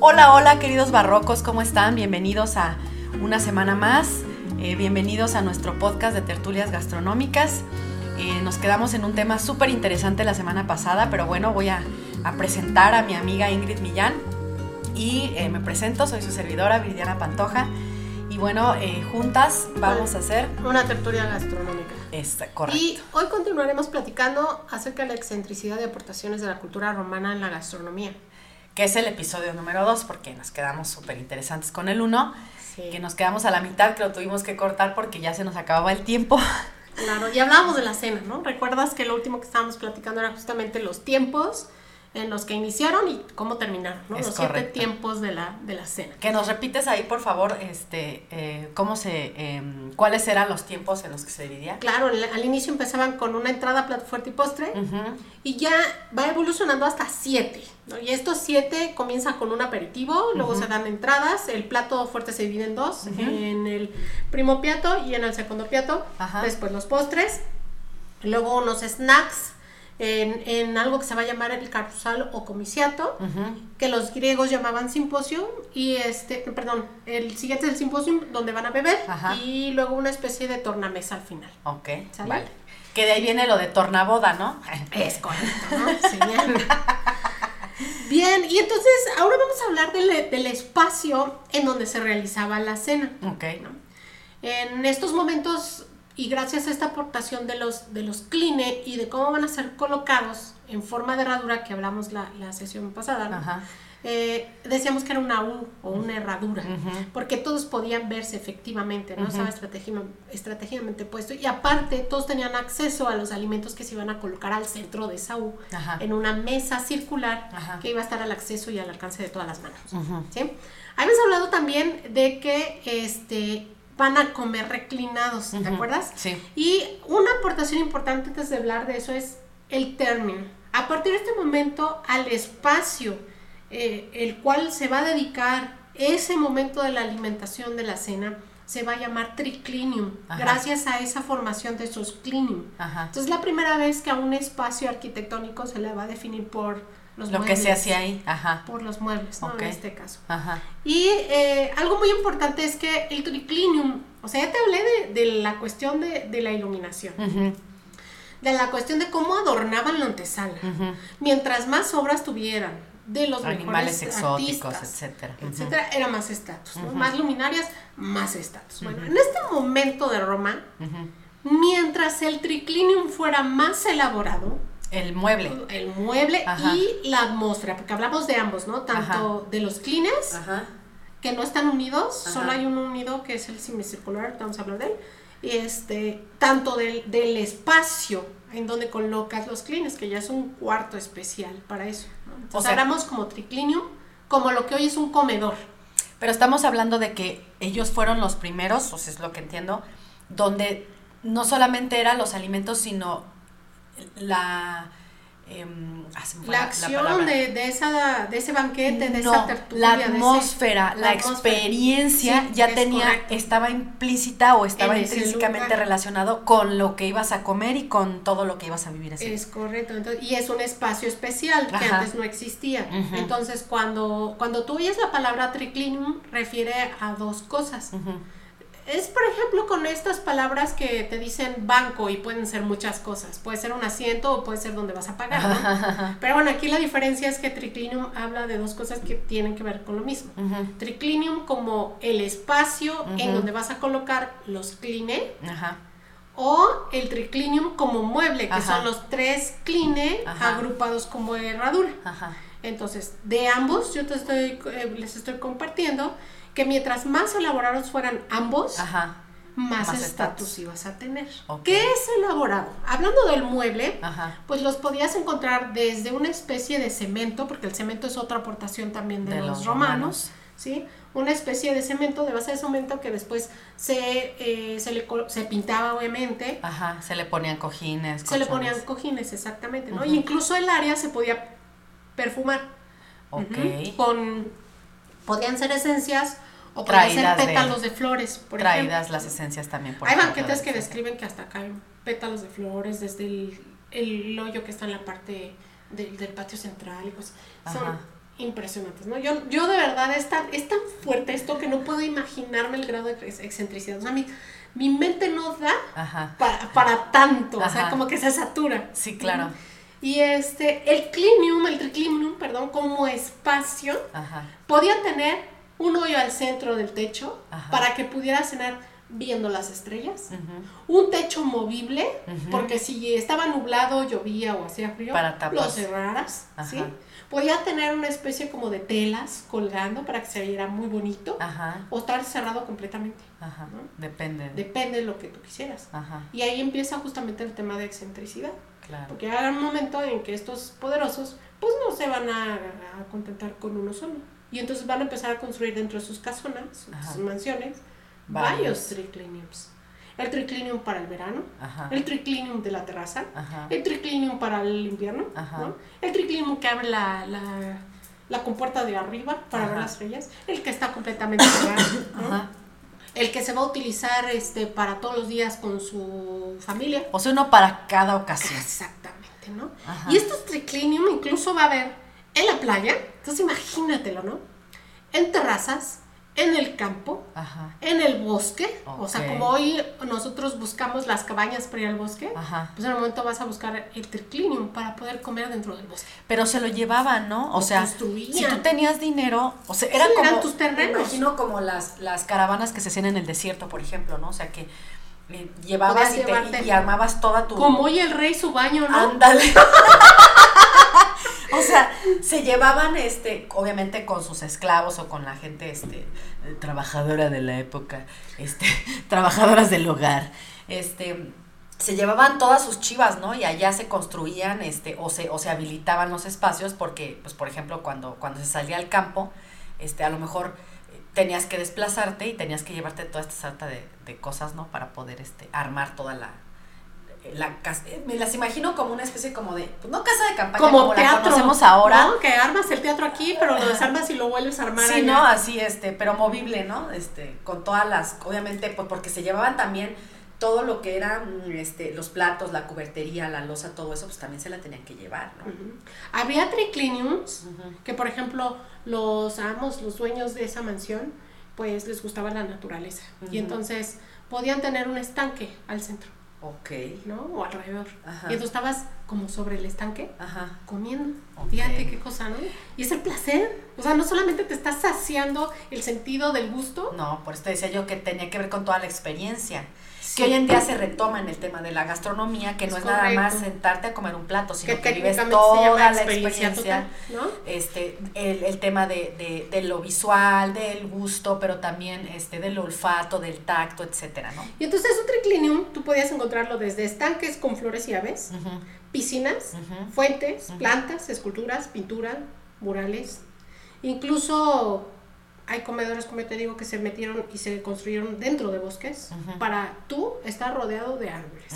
Hola, hola queridos barrocos, ¿cómo están? Bienvenidos a una semana más. Eh, bienvenidos a nuestro podcast de tertulias gastronómicas. Eh, nos quedamos en un tema súper interesante la semana pasada, pero bueno, voy a, presentar a mi amiga Ingrid Millán. Y eh, me presento, soy su servidora, Viridiana Pantoja. Y bueno, juntas vamos a hacer... Una tertulia gastronómica. Está correcto. Y hoy continuaremos platicando acerca de la excentricidad y aportaciones de la cultura romana en la gastronomía que es el episodio número 2, porque nos quedamos súper interesantes con el 1, que nos quedamos a la mitad, que lo tuvimos que cortar porque ya se nos acababa el tiempo. Claro, y hablábamos de la cena, ¿no? ¿Recuerdas que lo último que estábamos platicando era justamente los tiempos en los que iniciaron y cómo terminaron, ¿no? los siete tiempos de la, de la cena. Que nos repites ahí, por favor, este, eh, cómo se, em, cuáles eran los tiempos en los que se dividía. Claro, al, inicio empezaban con una entrada, plato fuerte y postre, y ya va evolucionando hasta siete, ¿no? Y estos siete comienzan con un aperitivo, luego se dan entradas, el plato fuerte se divide en dos, en el primo piato y en el segundo piato, después los postres, luego unos snacks, en, algo que se va a llamar el carusal o comiciato, que los griegos llamaban simposio, y este, perdón, el siguiente es el simposio donde van a beber, y luego una especie de tornamesa al final. Ok, vale. Que de ahí viene lo de tornaboda, ¿no? Es correcto, ¿no? Bien, y entonces ahora vamos a hablar del, del, espacio en donde se realizaba la cena. Ok. En estos momentos y gracias a esta aportación de los, de los cline y de cómo van a ser colocados en forma de herradura, que hablamos la, la sesión pasada, eh, decíamos que era una U o una herradura, porque todos podían verse efectivamente, ¿no? Estaba estratégicamente puesto. Y aparte, todos tenían acceso a los alimentos que se iban a colocar al centro de esa U, en una mesa circular que iba a estar al acceso y al alcance de todas las manos. ¿sí? Habíamos hablado también de que este, van a comer reclinados, ¿te acuerdas? Sí. Y una aportación importante antes de hablar de eso es el término. A partir de este momento, al espacio eh, el cual se va a dedicar ese momento de la alimentación de la cena, se va a llamar triclinium, gracias a esa formación de esos clinium. Entonces, la primera vez que a un espacio arquitectónico se le va a definir por lo que se hacía ahí, ajá. Por los muebles, ¿no? En este caso. Ajá. Y eh, algo muy importante es que el triclinium, o sea, ya te hablé de, la cuestión de, la iluminación. De la cuestión de cómo adornaban la antesala. Mientras más obras tuvieran de los animales exóticos, etcétera. etcétera, era más estatus, Más luminarias, más estatus. Bueno, en este momento de Roma, mientras el triclinium fuera más elaborado, el mueble. El mueble y la atmósfera, porque hablamos de ambos, ¿no? Tanto de los clines, que no están unidos, solo hay un unido que es el semicircular, vamos a hablar de él, y este, tanto del, del espacio en donde colocas los clines, que ya es un cuarto especial para eso. Entonces hablamos como triclinio, como lo que hoy es un comedor. Pero estamos hablando de que ellos fueron los primeros, o sea, es lo que entiendo, donde no solamente eran los alimentos, sino la... Em, ah, la, acción de, esa, de ese banquete, de esa tertulia. La atmósfera, la, experiencia ya tenía, estaba implícita o estaba intrínsecamente relacionado con lo que ibas a comer y con todo lo que ibas a vivir. Es correcto, y es un espacio especial que antes no existía. Entonces, cuando, cuando tú oyes la palabra triclinium, refiere a dos cosas. Es, por ejemplo, con estas palabras que te dicen banco y pueden ser muchas cosas. Puede ser un asiento o puede ser donde vas a pagar. Pero bueno, aquí la diferencia es que triclinium habla de dos cosas que tienen que ver con lo mismo. Triclinium como el espacio en donde vas a colocar los cline. O el triclinium como mueble, que son los tres cline agrupados como herradura. Entonces, de ambos yo te estoy, eh, les estoy compartiendo que mientras más elaborados fueran ambos, más estatus ibas a tener. ¿Qué es elaborado? Hablando del mueble, pues los podías encontrar desde una especie de cemento, porque el cemento es otra aportación también de, los, romanos, ¿sí? Una especie de cemento, de base de cemento que después se, eh, se, le, se pintaba obviamente. Ajá, se le ponían cojines. Se le ponían cojines, exactamente, ¿no? incluso el área se podía perfumar. Ok. Con, podían ser esencias o pueden ser pétalos de, flores, por traídas las esencias también. Por hay banquetes que describen que hasta caen pétalos de flores desde el, el hoyo que está en la parte del patio central y cosas. Son impresionantes, ¿no? Yo, yo de verdad es tan, es tan fuerte esto que no puedo imaginarme el grado de excentricidad. O sea, mi, mi mente no da Para, para, tanto, o sea, como que se satura. Sí, claro. Y este, el clinium, el triclinium, perdón, como espacio, podía tener un hoyo al centro del techo para que pudiera cenar viendo las estrellas, un techo movible, porque si estaba nublado, llovía o hacía frío, lo cerraras, ¿sí? Podía tener una especie como de telas colgando para que se viera muy bonito, o estar cerrado completamente. Depende. Depende de lo que tú quisieras. Y ahí empieza justamente el tema de excentricidad. Porque hay un momento en que estos poderosos, pues no se van a contentar con uno solo. Y entonces van a empezar a construir dentro de sus casonas, sus mansiones, varios, tricliniums. El triclinium para el verano, el triclinium de la terraza, el triclinium para el invierno, el triclinium que abre la, la, la compuerta de arriba para ver las estrellas, el que está completamente cerrado, el que se va a utilizar este, para todos los días con su familia. O sea, uno para cada ocasión. Exactamente, ¿no? Y estos triclinium incluso va a haber en la playa, entonces imagínatelo, ¿no? En terrazas, en el campo, en el bosque, o sea, como hoy nosotros buscamos las cabañas para ir al bosque, pues en el momento vas a buscar el triclinium para poder comer dentro del bosque. Pero se lo llevaban, ¿no? O sea, si tú tenías dinero, o sea, eran como eran tus terrenos. Me imagino como las, las caravanas que se hacían en el desierto, por ejemplo, ¿no? O sea, que eh, llevabas y, y, armabas toda tu... Como hoy el rey su baño, ¿no? Ándale. o sea, se llevaban, este, obviamente con sus esclavos o con la gente, este, trabajadora de la época, este, trabajadoras del hogar, este, se llevaban todas sus chivas, ¿no? Y allá se construían, este, o se, o se habilitaban los espacios porque, pues, por ejemplo, cuando, cuando se salía al campo, este, a lo mejor eh, tenías que desplazarte y tenías que llevarte toda esta sarta de, de cosas, ¿no? Para poder, este, armar toda la, la casa, eh, me las imagino como una especie como de, pues no casa de campaña como, teatro, la conocemos ahora. ¿no? Que armas el teatro aquí, pero lo desarmas y lo vuelves a armar Sí, ¿no? Así, este, pero movible, ¿no? Este, con todas las, obviamente, pues porque se llevaban también todo lo que eran este, los platos, la cubertería, la losa, todo eso, pues también se la tenían que llevar, ¿no? Había tricliniums, que por ejemplo, los amos, los dueños de esa mansión, pues les gustaba la naturaleza. Y entonces podían tener un estanque al centro. Ok. ¿No? O alrededor. Y tú estabas como sobre el estanque Ajá. comiendo. Fíjate qué cosa, ¿no? Y es el placer. O sea, no solamente te estás saciando el sentido del gusto. No, por eso te decía yo que tenía que ver con toda la experiencia que hoy en día se retoma en el tema de la gastronomía, que no es nada más sentarte a comer un plato, sino que, vives toda la experiencia, este, el, tema de, de, lo visual, del gusto, pero también este, del olfato, del tacto, etcétera, ¿no? Y entonces un triclinium, tú podías encontrarlo desde estanques con flores y aves, piscinas, fuentes, plantas, esculturas, pintura, murales, incluso hay comedores, como te digo, que se metieron y se construyeron dentro de bosques para tú estar rodeado de árboles.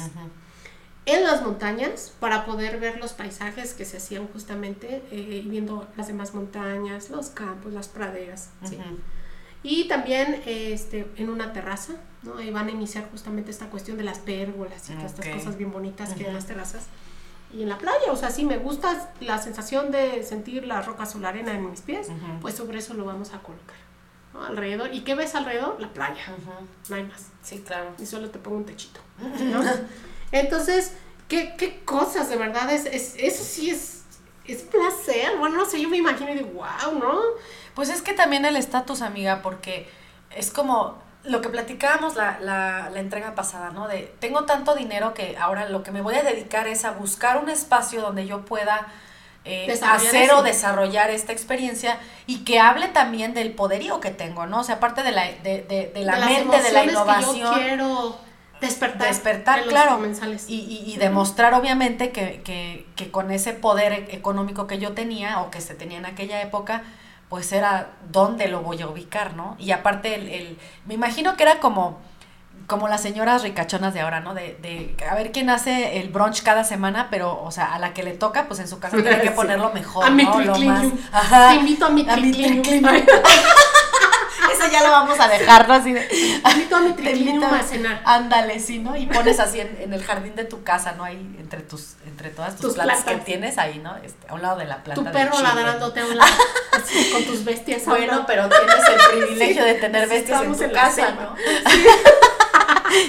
En las montañas, para poder ver los paisajes que se hacían justamente, eh, viendo las demás montañas, los campos, las praderas. Y también este, en una terraza, ¿no? Ahí van a iniciar justamente esta cuestión de las pérgolas y todas estas cosas bien bonitas que hay en las terrazas. Y en la playa, o sea, si me gusta la sensación de sentir la roca o la arena en mis pies, pues sobre eso lo vamos a colocar. Alrededor. ¿Y qué ves alrededor? La playa. No hay más. Sí, claro. Y solo te pongo un techito. Entonces, ¿qué, ¿qué, cosas de verdad? Es, es, eso sí es, es placer. Bueno, no sé, yo me imagino y digo, wow, ¿no? Pues es que también el estatus, amiga, porque es como lo que platicábamos la, la, la, entrega pasada, ¿no? De tengo tanto dinero que ahora lo que me voy a dedicar es a buscar un espacio donde yo pueda eh, hacer o desarrollar esta experiencia y que hable también del poderío que tengo, ¿no? O sea, aparte de la, de, de, la mente, de la innovación. Que yo quiero despertar. Despertar, claro. Y, y, demostrar, obviamente, que, que, que con ese poder económico que yo tenía o que se tenía en aquella época, pues era dónde lo voy a ubicar, ¿no? Y aparte, el, el me imagino que era como como las señoras ricachonas de ahora, ¿no? De, de a ver quién hace el brunch cada semana, pero, o sea, a la que le toca, pues en su casa tiene que ponerlo mejor, a ¿no? Mi lo más. Ajá. Te invito a mi triclinium. Eso ya lo vamos a dejar, ¿no? Así de, Te invito a mi triclinium a cenar. Ándale, sí, ¿no? Y pones así en, en, el jardín de tu casa, ¿no? Ahí entre tus, entre todas tus, plantas, que tienes ahí, ¿no? Este, a un lado de la planta. Tu perro ladrándote a un lado, así, con tus bestias. Bueno, pero tienes el privilegio de tener bestias en tu casa, ¿no? Sí.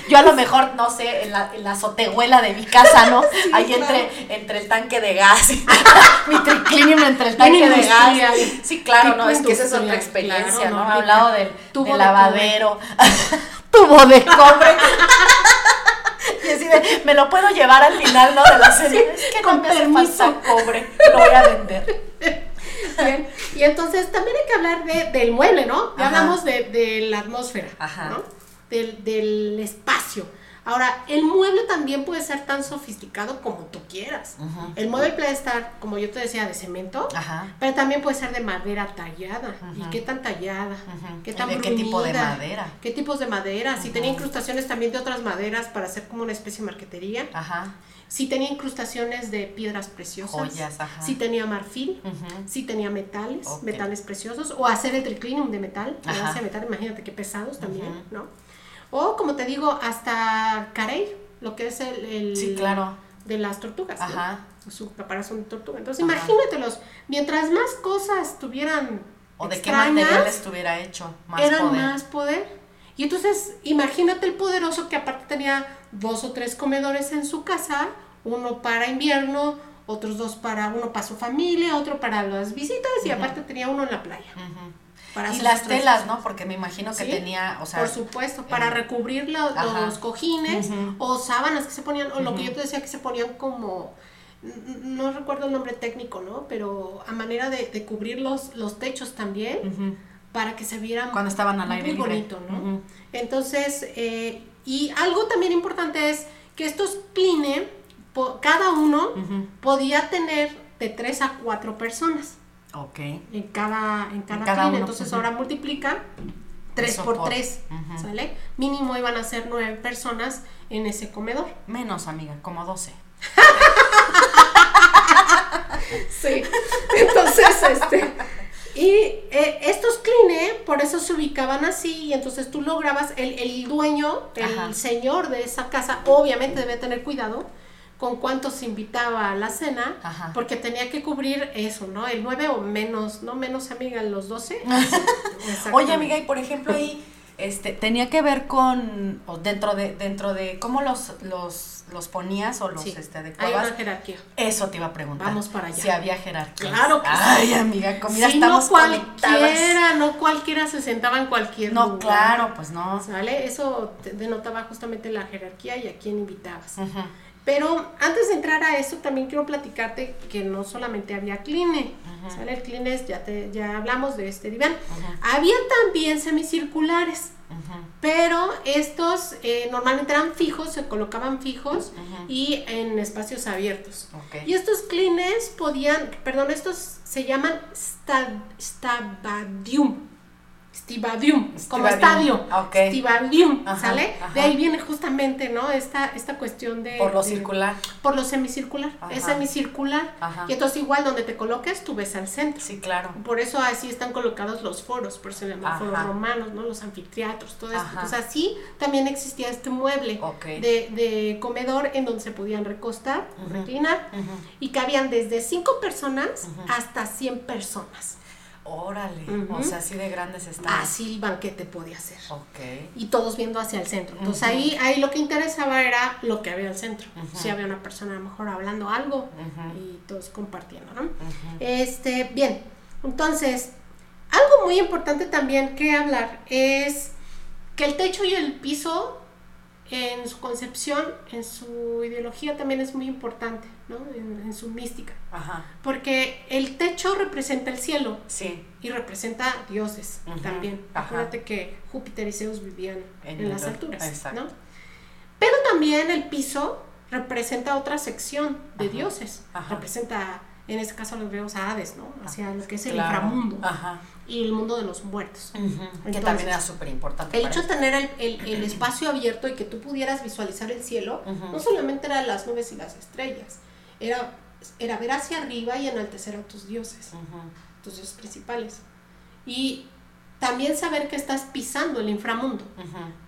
Yo a lo mejor, no sé, en la, en la azotehuela de mi casa, ¿no? Ahí entre, entre el tanque de gas, mi triclinium entre el tanque de gas. Sí, claro, no, es que esa es otra experiencia, ¿no? ¿no? Hablado del, del lavadero, tubo de cobre. Y así de, me lo puedo llevar al final, ¿no? De la serie. es que con no me permiso. Hace cobre, lo voy a vender. Bien. Y entonces también hay que hablar de, del mueble, ¿no? Ya hablamos de, de, la atmósfera, Ajá. ¿no? Del, del espacio. Ahora, el mueble también puede ser tan sofisticado como tú quieras. El mueble puede estar, como yo te decía, de cemento, pero también puede ser de madera tallada. ¿Y qué tan tallada? ¿Qué tan ¿De qué tipo de madera? ¿Qué tipos de madera? Si tenía incrustaciones también de otras maderas para hacer como una especie de marquetería. Si tenía incrustaciones de piedras preciosas. Si tenía marfil. Si tenía metales, metales preciosos. O hacer el triclinium de metal. de metal, imagínate qué pesados también, ¿no? O como te digo, hasta carey, lo que es el, el sí, claro. de las tortugas. Ajá. Su caparazón de tortuga. Entonces imagínatelos, mientras más cosas tuvieran o de qué material estuviera hecho, más eran más poder. Y entonces imagínate el poderoso que aparte tenía dos o tres comedores en su casa, uno para invierno, otros dos para uno para su familia, otro para las visitas y aparte tenía uno en la playa y las telas, ¿no? Porque me imagino que tenía, o sea... Por supuesto, para recubrir los cojines o sábanas que se ponían, o lo que yo te decía que se ponían como, no recuerdo el nombre técnico, ¿no? Pero a manera de, cubrir los, los techos también, para que se vieran... Cuando estaban al aire Muy bonito, ¿no? Entonces, eh, y algo también importante es que estos pine, cada uno podía tener de tres a cuatro personas. Ok. En cada, en cada, uno, Entonces ahora multiplica 3 por 3, ¿sale? Mínimo iban a ser 9 personas en ese comedor. Menos, amiga, como 12. sí. Entonces, este... Y eh, estos cline, por eso se ubicaban así, y entonces tú lograbas, el, el dueño, el señor de esa casa, obviamente debe tener cuidado, con cuántos invitaba a la cena, porque tenía que cubrir eso, ¿no? El 9 o menos, no menos amiga, los 12. Oye, amiga, y por ejemplo ahí este tenía que ver con o dentro de dentro de cómo los los los ponías o los este adecuabas. Hay una jerarquía. Eso te iba a preguntar. Vamos para allá. Si había jerarquía. Claro que Ay, amiga, comida sí, no cualquiera, no cualquiera se sentaba en cualquier no, lugar. No, claro, pues no. ¿Sale? Eso denotaba justamente la jerarquía y a quién invitabas. Pero antes de entrar a eso, también quiero platicarte que no solamente había cline, ¿sale? El ya, te, ya hablamos de este diván. Había también semicirculares, pero estos eh, normalmente eran fijos, se colocaban fijos y en espacios abiertos. Y estos clines podían, perdón, estos se llaman stabadium. Stivadium, como estadio. Okay. Stivadium, ¿sale? De ahí viene justamente, ¿no? Esta, esta cuestión de... Por lo circular. Por lo semicircular. Es semicircular. Y entonces igual donde te coloques, tú ves al centro. Sí, claro. Por eso así están colocados los foros, por eso se llaman foros romanos, ¿no? Los anfiteatros, todo esto. Entonces así también existía este mueble de, de, comedor en donde se podían recostar, reclinar, y cabían desde cinco personas hasta 100 personas. Órale, o sea, así de grandes están. Así el banquete podía ser. Ok. Y todos viendo hacia el centro. Entonces ahí, ahí lo que interesaba era lo que había al centro. Si había una persona a lo mejor hablando algo y todos compartiendo, ¿no? Este, bien, entonces, algo muy importante también que hablar es que el techo y el piso en su concepción, en su ideología también es muy importante, ¿no? En, su mística. Ajá. Porque el techo representa el cielo. Sí. Y representa dioses también. Acuérdate que Júpiter y Zeus vivían en, las alturas, ¿no? Pero también el piso representa otra sección de dioses. Representa en este caso los griegos a Hades, ¿no? Hacia lo que es el inframundo y el mundo de los muertos. que también era súper importante. El hecho de tener el, el, espacio abierto y que tú pudieras visualizar el cielo, no solamente eran las nubes y las estrellas, era, era ver hacia arriba y enaltecer a tus dioses, tus dioses principales. Y también saber que estás pisando el inframundo.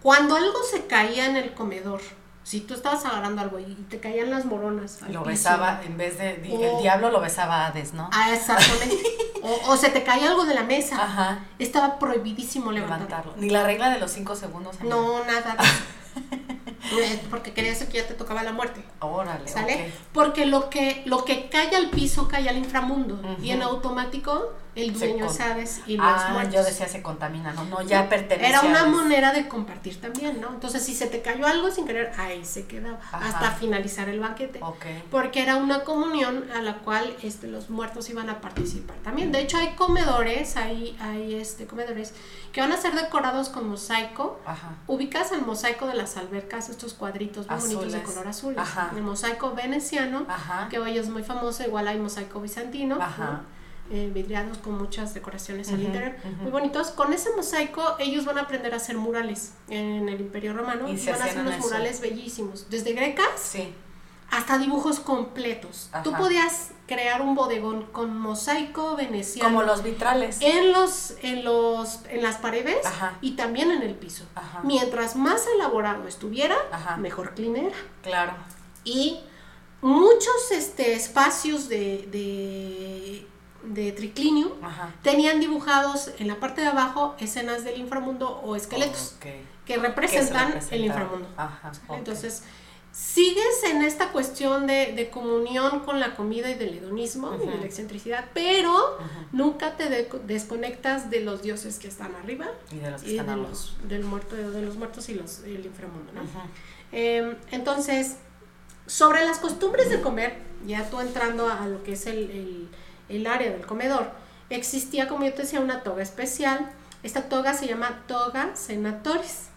Cuando algo se caía en el comedor, si tú estabas agarrando algo y te caían las moronas. Lo besaba, en vez de. el diablo lo besaba a Hades, ¿no? Ah, exactamente. o, se te caía algo de la mesa. Ajá. Estaba prohibidísimo levantarlo. Ni la regla de los cinco segundos. No, nada. porque querías que ya te tocaba la muerte. Órale. ¿Sale? Porque lo que, lo que cae al piso cae al inframundo. Y en automático el dueño, ¿sabes? Y los ah, yo decía se contamina, no, no, ya pertenece. Era una manera de compartir también, ¿no? Entonces, si se te cayó algo sin querer, ahí se quedaba hasta finalizar el banquete. Porque era una comunión a la cual este, los muertos iban a participar también. De hecho, hay comedores, hay, hay este, comedores que van a ser decorados con mosaico. Ubicas el mosaico de las albercas, estos cuadritos muy bonitos de color azul. El mosaico veneciano, que hoy es muy famoso, igual hay mosaico bizantino. Eh, vidriados con muchas decoraciones al interior, muy bonitos. Con ese mosaico ellos van a aprender a hacer murales en el Imperio Romano y, van a hacer unos murales bellísimos, desde grecas hasta dibujos completos. Tú podías crear un bodegón con mosaico veneciano. Como los vitrales. En los, en los, en las paredes y también en el piso. Mientras más elaborado estuviera, mejor clean Claro. Y muchos este, espacios de de triclinio tenían dibujados en la parte de abajo escenas del inframundo o esqueletos que, representan el inframundo. Entonces, sigues en esta cuestión de, comunión con la comida y del hedonismo y de la excentricidad, pero nunca te desconectas de los dioses que están arriba y de los que están los, del muerto, de los muertos y los, el inframundo. Em, entonces, sobre las costumbres de comer, ya tú entrando a lo que es el el área del comedor, existía, como yo te decía, una toga especial. Esta toga se llama toga senatoris.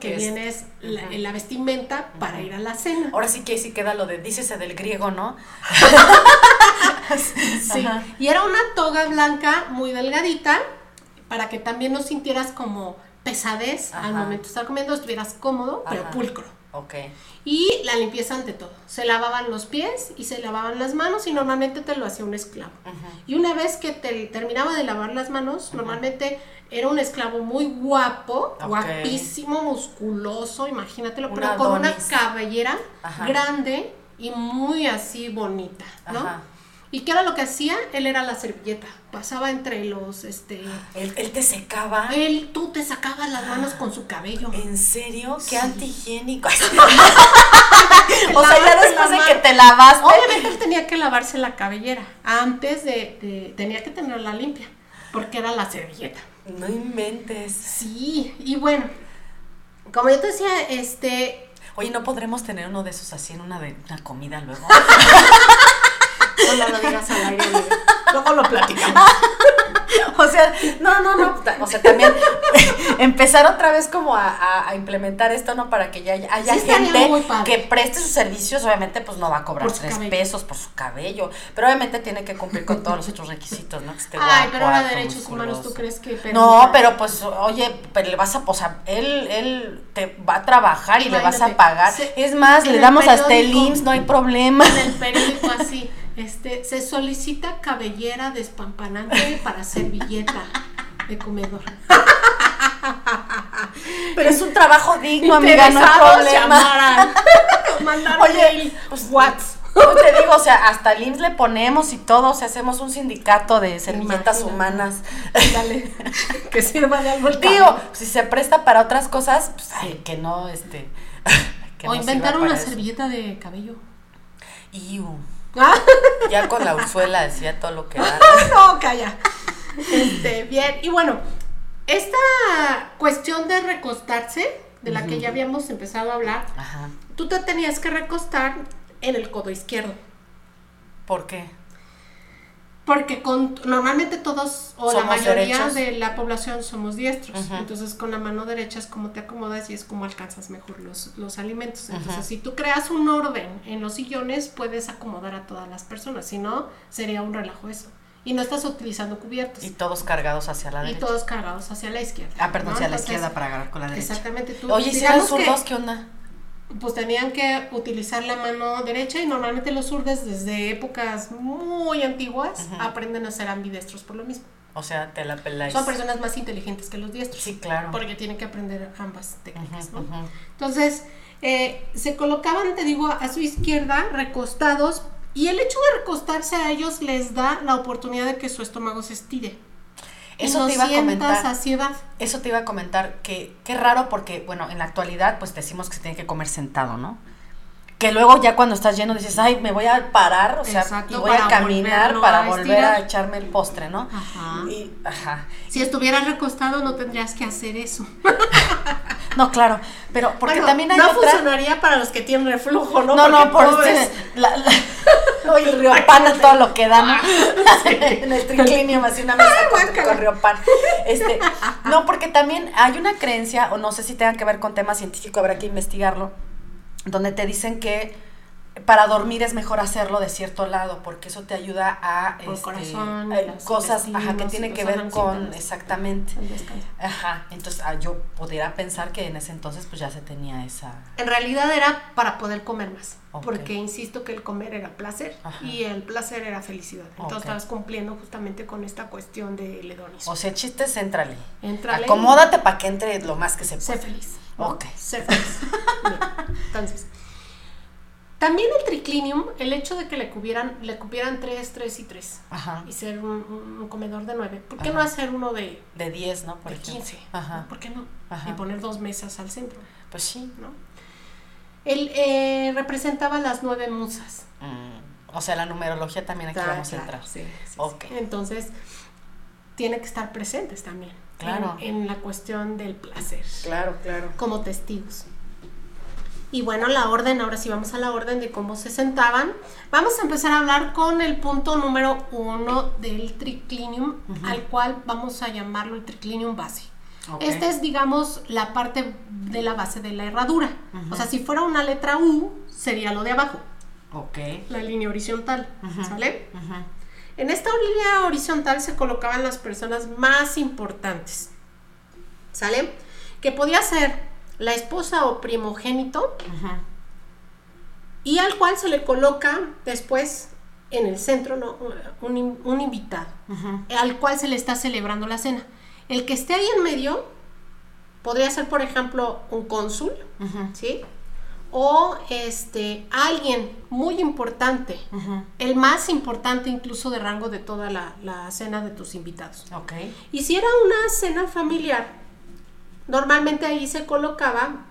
que viene es la, vestimenta para ir a la cena. Ahora sí que sí queda lo de, dícese del griego, ¿no? sí, y era una toga blanca muy delgadita para que también no sintieras como pesadez al momento de estar comiendo, estuvieras cómodo, pero pulcro. Y la limpieza ante todo. Se lavaban los pies y se lavaban las manos y normalmente te lo hacía un esclavo. Y una vez que te terminaba de lavar las manos, normalmente era un esclavo muy guapo, guapísimo, musculoso, imagínatelo, pero con una cabellera grande y muy así bonita, ¿no? ¿Y qué era lo que hacía? Él era la servilleta. Pasaba entre los, este... Él, te secaba. Él, tú te sacabas las manos con su cabello. ¿En serio? Qué antihigiénico. o sea, ya después de que te lavaste. Obviamente él tenía que lavarse la cabellera. Antes de, tenía que tenerla limpia. Porque era la servilleta. No inventes. Sí, y bueno, como yo te decía, este... Oye, ¿no podremos tener uno de esos así en una, de, una comida luego? No, lo digas al aire, luego lo platicamos. o sea, no, no, no, o sea, también empezar otra vez como a, implementar esto, ¿no? Para que ya haya, gente que preste sus servicios, obviamente pues no va a cobrar tres pesos por su cabello, pero obviamente tiene que cumplir con todos los otros requisitos, ¿no? Que Ay, pero ahora derechos humanos, ¿tú crees que... No, pero pues, oye, pero le vas a, o sea, él, él te va a trabajar y le vas a pagar. es más, le damos hasta el IMSS, no hay problema. En el periódico así este, se solicita cabellera despampanante para servilleta de comedor. Pero es un trabajo digno, amiga, no hay problema. Oye, pues, what? te digo, o sea, hasta el IMSS le ponemos y todo, o sea, hacemos un sindicato de servilletas humanas. Dale, que sirva de algo. Digo, si se presta para otras cosas, pues, ay, que no, este. o inventar una servilleta de cabello. Iu. Ya con la Ursuela decía todo lo que era. no, calla. Este, bien, y bueno, esta cuestión de recostarse de la que ya habíamos empezado a hablar, tú te tenías que recostar en el codo izquierdo. ¿Por qué? Porque con, normalmente todos o la mayoría de la población somos diestros. Entonces con la mano derecha es como te acomodas y es como alcanzas mejor los, los alimentos. Entonces si tú creas un orden en los sillones puedes acomodar a todas las personas. Si no, sería un relajo eso. Y no estás utilizando cubiertos. Y todos cargados hacia la derecha. Y todos cargados hacia la izquierda. Ah, perdón, hacia la izquierda para agarrar con la derecha. Exactamente. Tú, Oye, ¿y si los zurdos qué onda? Pues tenían que utilizar la mano derecha y normalmente los zurdos desde épocas muy antiguas aprenden a ser ambidestros por lo mismo. O sea, te la peláis. Son personas más inteligentes que los diestros. Sí, claro. Porque tienen que aprender ambas técnicas, ¿no? Entonces, eh, se colocaban, te digo, a su izquierda, recostados, y el hecho de recostarse a ellos les da la oportunidad de que su estómago se estire. Eso te iba a comentar. Eso te iba a comentar que qué raro porque bueno, en la actualidad pues decimos que se tiene que comer sentado, ¿no? Que luego ya cuando estás lleno dices, "Ay, me voy a parar, o sea, y voy a caminar para volver a echarme el postre, ¿no?" Ajá. Y, ajá. Si estuvieras recostado no tendrías que hacer eso. no, claro, pero porque también hay no funcionaría para los que tienen reflujo, ¿no? No, no, por este, la, Oye, el Riopan a todo lo que da, ¿no? Ah, en el triclinio me hacía una mesa con, con Riopan. Este, no, porque también hay una creencia, o no sé si tenga que ver con tema científico, habrá que investigarlo, donde te dicen que para dormir es mejor hacerlo de cierto lado porque eso te ayuda a este, corazón, eh, cosas ajá, que tienen que ver con exactamente. Ajá entonces ah, yo pudiera pensar que en ese entonces pues ya se tenía esa en realidad era para poder comer más porque insisto que el comer era placer y el placer era felicidad. Entonces estabas cumpliendo justamente con esta cuestión del hedonismo. O sea chiste céntrale acomódate para que entre lo más que se pueda. sé feliz ok. Sé feliz. Entonces también el triclinium, el hecho de que le cubieran, le cubieran 3, 3 y 3 y ser un, comedor de 9, ¿por qué no hacer uno de... De 10, ¿no? Por de 15. Ajá. ¿Por qué no? Y poner dos mesas al centro. Pues sí. ¿no? Él eh, representaba las nueve musas. Mm, o sea, la numerología también aquí vamos a entrar. Sí, sí, Entonces, tiene que estar presentes también. Claro. en la cuestión del placer. Claro, claro. Como testigos. Y bueno, la orden, ahora sí vamos a la orden de cómo se sentaban. Vamos a empezar a hablar con el punto número uno del triclinium, al cual vamos a llamarlo el triclinium base. Esta es, digamos, la parte de la base de la herradura. O sea, si fuera una letra U, sería lo de abajo. Ok. La línea horizontal, ¿sale? En esta línea horizontal se colocaban las personas más importantes, ¿sale? Que podía ser la esposa o primogénito, y al cual se le coloca después en el centro ¿no? un, invitado, al cual se le está celebrando la cena. El que esté ahí en medio podría ser, por ejemplo, un cónsul, ¿sí? O este, alguien muy importante, el más importante incluso de rango de toda la, la cena de tus invitados. Okay. Y si era una cena familiar, Normalmente ahí se colocaba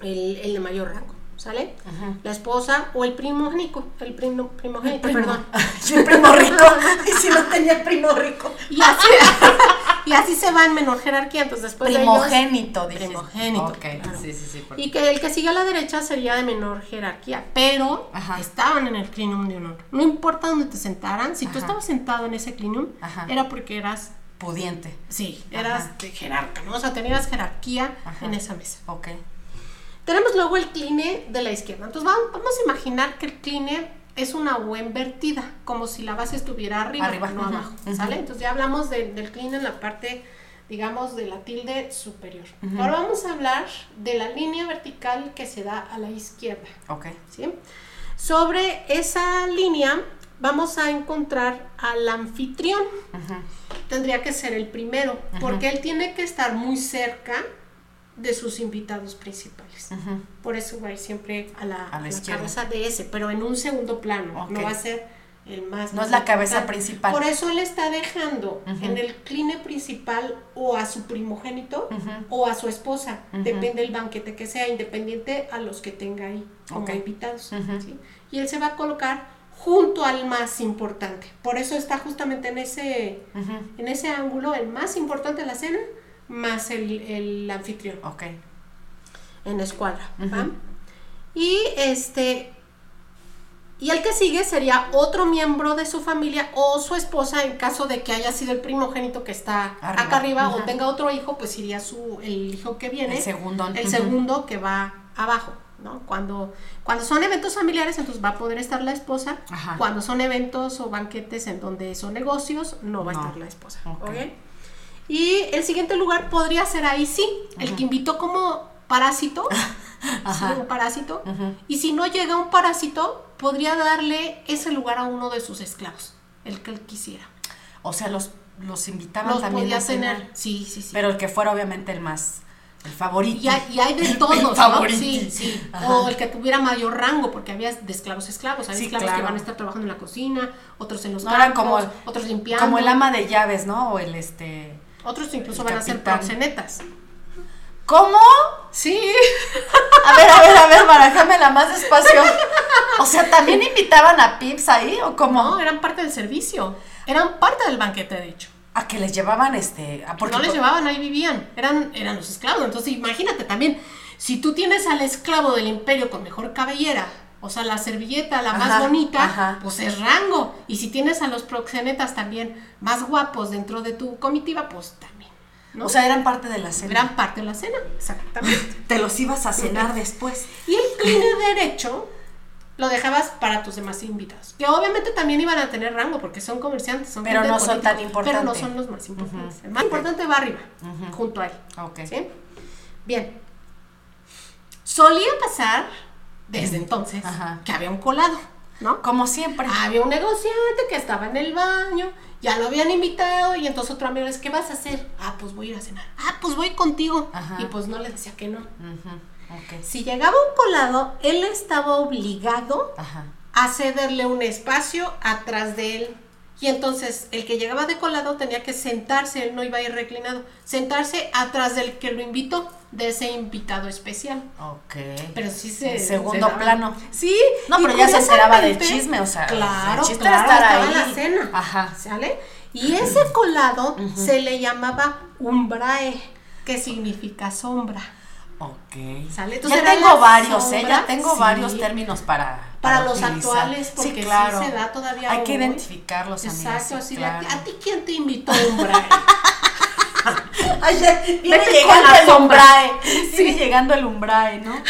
el, de mayor rango, ¿sale? La esposa o el primogénico, el primo, primogénito, perdón. el primo rico, y si no tenía el primo rico. Y así, y así se va en menor jerarquía, entonces después primogénito, de ellos, primogénito, okay. sí, sí, sí, Y que el que sigue a la derecha sería de menor jerarquía, pero estaban en el clinum de honor. No importa dónde te sentaran, si tú estabas sentado en ese clinum, era porque eras pudiente. Sí, eras de jerarca, ¿no? O sea, tenías jerarquía en esa mesa. Ok. Tenemos luego el cline de la izquierda. Entonces vamos, a imaginar que el cline es una U invertida, como si la base estuviera arriba, arriba. no abajo, ¿sale? Entonces ya hablamos del cline en la parte, digamos, de la tilde superior. Ahora vamos a hablar de la línea vertical que se da a la izquierda. Ok. ¿Sí? Sobre esa línea vamos a encontrar al anfitrión. Tendría que ser el primero, porque él tiene que estar muy cerca de sus invitados principales. Por eso va a ir siempre a la, cabeza de ese, pero en un segundo plano. No va a ser el más. No es la cabeza principal. Por eso él está dejando en el cline principal o a su primogénito o a su esposa. Depende del banquete que sea, independiente a los que tenga ahí como invitados. Y él se va a colocar junto al más importante. Por eso está justamente en ese, en ese ángulo, el más importante de la cena, más el, el anfitrión. Ok. en escuadra. Y este, y el que sigue sería otro miembro de su familia o su esposa en caso de que haya sido el primogénito que está acá arriba o tenga otro hijo, pues iría su el hijo que viene. El segundo. El segundo que va abajo, ¿no? Cuando, cuando son eventos familiares, entonces va a poder estar la esposa. Cuando son eventos o banquetes en donde son negocios, no va a estar la esposa. Y el siguiente lugar podría ser ahí sí, el que invitó como parásito. un parásito. Y si no llega un parásito, podría darle ese lugar a uno de sus esclavos, el que él quisiera. O sea, los, los invitaban también a tener. Sí, sí, sí. Pero el que fuera obviamente el más el favorito. Y hay, de todos, ¿no? Sí, sí. O el que tuviera mayor rango, porque había de esclavos esclavos. Hay esclavos que van a estar trabajando en la cocina, otros en los campos, como, otros limpiando. Como el ama de llaves, ¿no? O el este. Otros incluso van a ser proxenetas. ¿Cómo? Sí. A ver, a ver, a ver, la más despacio. O sea, ¿también invitaban a Pips ahí o cómo? No, eran parte del servicio. Eran parte del banquete, de hecho. A que les llevaban este. A no les llevaban, ahí vivían. Eran, eran los esclavos. Entonces, imagínate también, si tú tienes al esclavo del imperio con mejor cabellera, o sea, la servilleta, la más bonita, pues es rango. Y si tienes a los proxenetas también más guapos dentro de tu comitiva, pues también o sea, eran parte de la cena. Eran parte de la cena, exactamente. Te los ibas a cenar después. Y el cline derecho lo dejabas para tus demás invitados. Que obviamente también iban a tener rango porque son comerciantes, son Pero no son tan importantes. Pero no son los más importantes. El más importante va arriba, junto a él. Ok. Bien. Solía pasar desde entonces que había un colado, ¿no? Como siempre. Había un negociante que estaba en el baño ya lo habían invitado y entonces otro amigo le dice, ¿qué vas a hacer? Ah, pues voy a ir a cenar. Ah, pues voy contigo. Y pues no le decía que no. Si llegaba un colado, él estaba obligado a cederle un espacio atrás de él. Y entonces el que llegaba de colado tenía que sentarse, él no iba a ir reclinado, sentarse atrás del que lo invitó, de ese invitado especial. Ok. Pero sí se. segundo plano. Sí. No, pero ya se enteraba del chisme, o sea. Claro, el claro, estaba en la cena. Ajá. ¿Sale? Y ese colado se le llamaba umbrae, que significa sombra. Ok. Ya tengo varios, ¿eh? Ya tengo varios términos para. Para, los actuales, porque sí, claro. se da todavía. Hay que identificarlos, Exacto, claro. ¿A ti quién te invitó a umbrae? Ay, viene llegando el umbrae. Sigue llegando el umbrae, ¿no?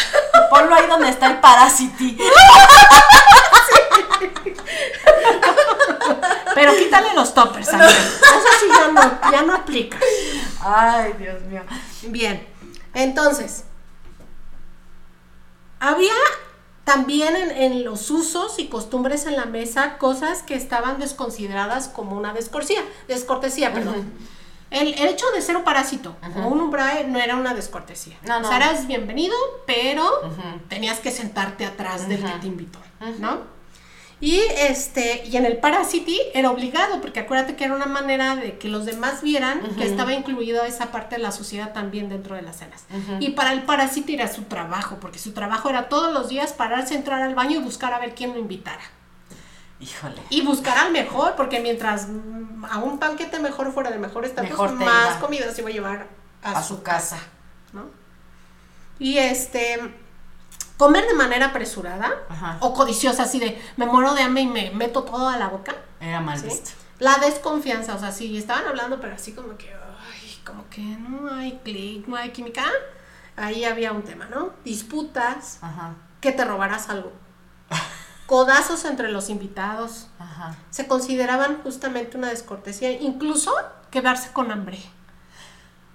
Ponlo ahí donde está el parásiti. Pero quítale los toppers, Eso sí ya no, ya no aplica. Ay, Dios mío. Bien, entonces, había también en, los usos y costumbres en la mesa cosas que estaban desconsideradas como una descortesía, descortesía, perdón. El, hecho de ser un parásito o un umbrae no era una descortesía. No, no. O sea, eras bienvenido, pero tenías que sentarte atrás del que te invitó, ¿no? Y este, y en el Parasity era obligado, porque acuérdate que era una manera de que los demás vieran que estaba incluida esa parte de la sociedad también dentro de las cenas. Y para el Parasity era su trabajo, porque su trabajo era todos los días pararse, entrar al baño y buscar a ver quién lo invitara. Híjole. Y buscar al mejor, porque mientras a un banquete mejor fuera de mejor estatus, más comida se iba a llevar a, su, casa. ¿no? Y este, comer de manera apresurada o codiciosa, así de me muero de hambre y me meto todo a la boca. Era mal visto. La desconfianza, o sea, sí, estaban hablando, pero así como que, ay, como que no hay clic, no hay química. Ahí había un tema, ¿no? Disputas, que te robarás algo codazos entre los invitados. Se consideraban justamente una descortesía, incluso quedarse con hambre.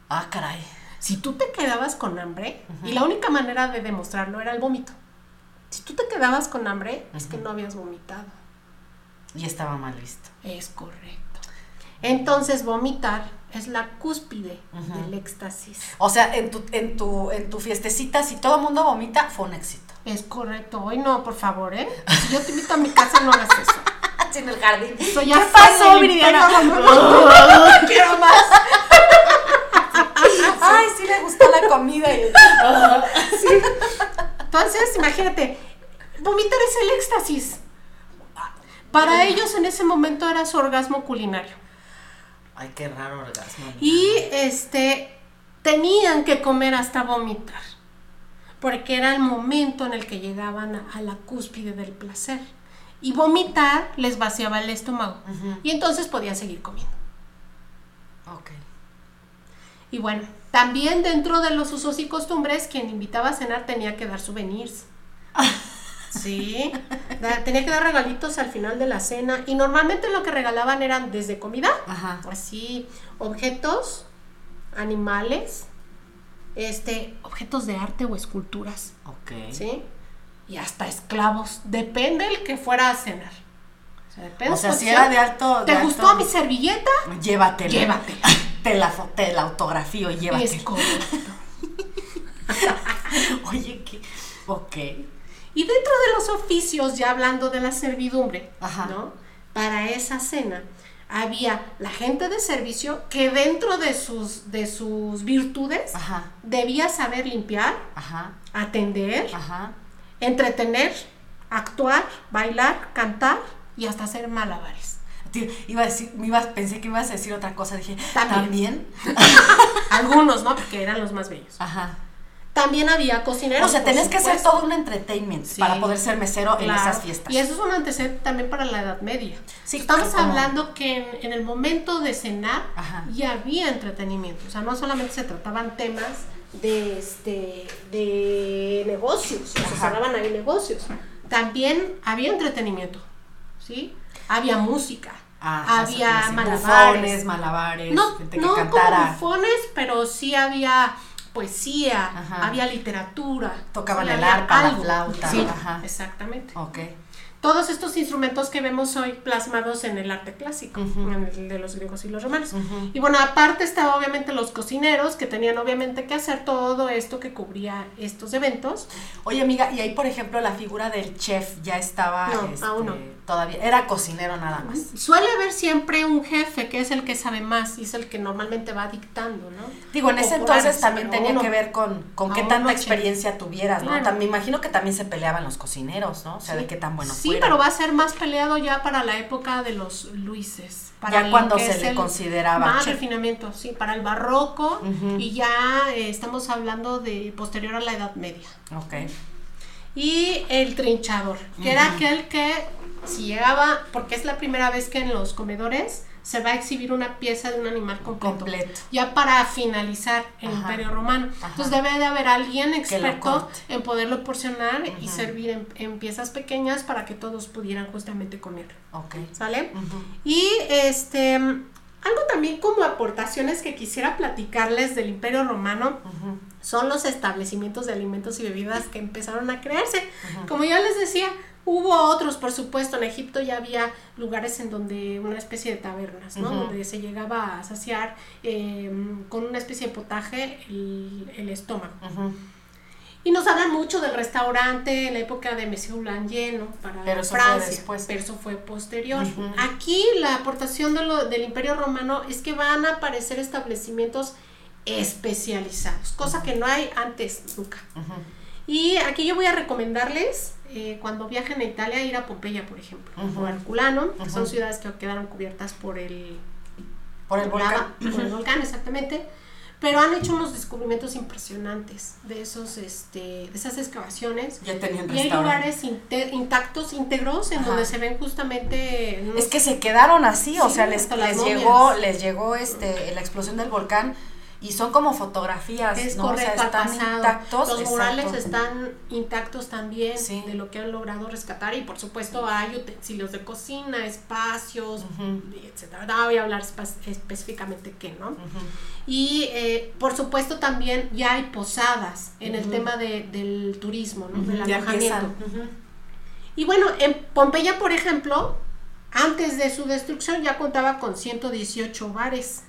Ah, caray. Si tú te quedabas con hambre, y la única manera de demostrarlo era el vómito. Si tú te quedabas con hambre, es que no habías vomitado. Y estaba mal visto. Es correcto. Entonces, vomitar es la cúspide del éxtasis. O sea, en tu, en tu, en tu fiestecita, si todo el mundo vomita, fue un éxito. Es correcto. Hoy no, por favor, ¿eh? Si yo te invito a mi casa, no hagas eso. en el jardín. ¿Qué pasó, Viridiana? quiero más. Ay, sí le gustó la comida. Y... sí. Entonces, imagínate, vomitar es el éxtasis. Para ellos en ese momento era su orgasmo culinario. Ay, qué raro orgasmo. Y este tenían que comer hasta vomitar. porque era el momento en el que llegaban a, la cúspide del placer. Y vomitar les vaciaba el estómago. Y entonces podían seguir comiendo. Ok. Y bueno, también dentro de los usos y costumbres, quien invitaba a cenar tenía que dar souvenirs. Sí, tenía que dar regalitos al final de la cena y normalmente lo que regalaban eran desde comida, así, objetos, animales, este, objetos de arte o esculturas. Ok. ¿Sí? Y hasta esclavos, depende el que fuera a cenar. O sea, depende o sea si era de alto... ¿Te gustó mi servilleta? Llévatela. Llévatela. te, la, te la autografío, llévatela. Es correcto. Oye, ¿qué? Ok. Y dentro de los oficios, ya hablando de la servidumbre, ¿no? Para esa cena había la gente de servicio que dentro de sus, de sus virtudes debía saber limpiar, atender, entretener, actuar, bailar, cantar y hasta hacer malabares. Iba a decir, me pensé que ibas a decir otra cosa, dije, ¿también? Algunos, ¿no? Porque eran los más bellos. Ajá. También había cocineros. O sea, tenés que hacer todo un entertainment para poder ser mesero en esas fiestas. Y eso es un antecedente también para la Edad Media. Sí, Estamos hablando que en, el momento de cenar ya había entretenimiento. O sea, no solamente se trataban temas de este de negocios, o se cerraban ahí negocios. También había entretenimiento, ¿sí? Había música. Había malabares. malabares, no, gente que no cantara. como bufones, pero sí había poesía, había literatura. Tocaban el arpa, la flauta. Sí, exactamente. Ok. Todos estos instrumentos que vemos hoy plasmados en el arte clásico, en el de los griegos y los romanos. Y bueno, aparte estaban obviamente los cocineros que tenían obviamente que hacer todo esto que cubría estos eventos. Oye amiga, y ahí por ejemplo la figura del chef ya estaba... No, aún no este, todavía, era cocinero nada más. Suele haber siempre un jefe que es el que sabe más y es el que normalmente va dictando, ¿no? Digo, en ese entonces también tenía que ver con, con qué tanta experiencia tuvieras, ¿no? me imagino que también se peleaban los cocineros, ¿no? O sea, de qué tan bueno Sí, pero va a ser más peleado ya para la época de los Luises. Para ya cuando se le consideraba. Más refinamiento, sí, para el barroco y ya eh, estamos hablando de posterior a la Edad Media. Ok. Y el trinchador, que era aquel que si llegaba, porque es la primera vez que en los comedores se va a exhibir una pieza de un animal completo. Ya para finalizar el Imperio Romano. Entonces debe de haber alguien experto en poderlo porcionar y servir en, piezas pequeñas para que todos pudieran justamente comer. Ok. ¿Sale? Y este algo también como aportaciones que quisiera platicarles del Imperio Romano son los establecimientos de alimentos y bebidas que empezaron a crearse. Como ya les decía, Hubo otros, por supuesto, en Egipto ya había lugares en donde una especie de tabernas, ¿no? Donde se llegaba a saciar em, con una especie de potaje el, estómago. Y nos hablan mucho del restaurante en la época de Monsieur Boulanger, ¿no? Para pero Francia, pero eso fue posterior. Aquí la aportación de lo, del Imperio Romano es que van a aparecer establecimientos especializados, cosa que no hay antes nunca. Y aquí yo voy a recomendarles eh, cuando viajen a Italia, ir a Pompeya, por ejemplo, o Herculano, que son ciudades que quedaron cubiertas por el, por el volcán. Por el volcán, exactamente. Pero han hecho unos descubrimientos impresionantes de esos, este, de esas excavaciones. Ya tenían y hay lugares intactos, íntegros, en donde se ven justamente. Es que se quedaron así, o sea, les, les llegó, les llegó este, la explosión del volcán y son como fotografías, es ¿no? Correcto, están intactos. Los murales están intactos también de lo que han logrado rescatar y por supuesto hay utensilios de cocina, espacios, etcétera. No voy a hablar específicamente qué, ¿no? Y eh, por supuesto también ya hay posadas en el tema de, del turismo, ¿no? Del alojamiento. Y bueno, en Pompeya, por ejemplo, antes de su destrucción ya contaba con 118 bares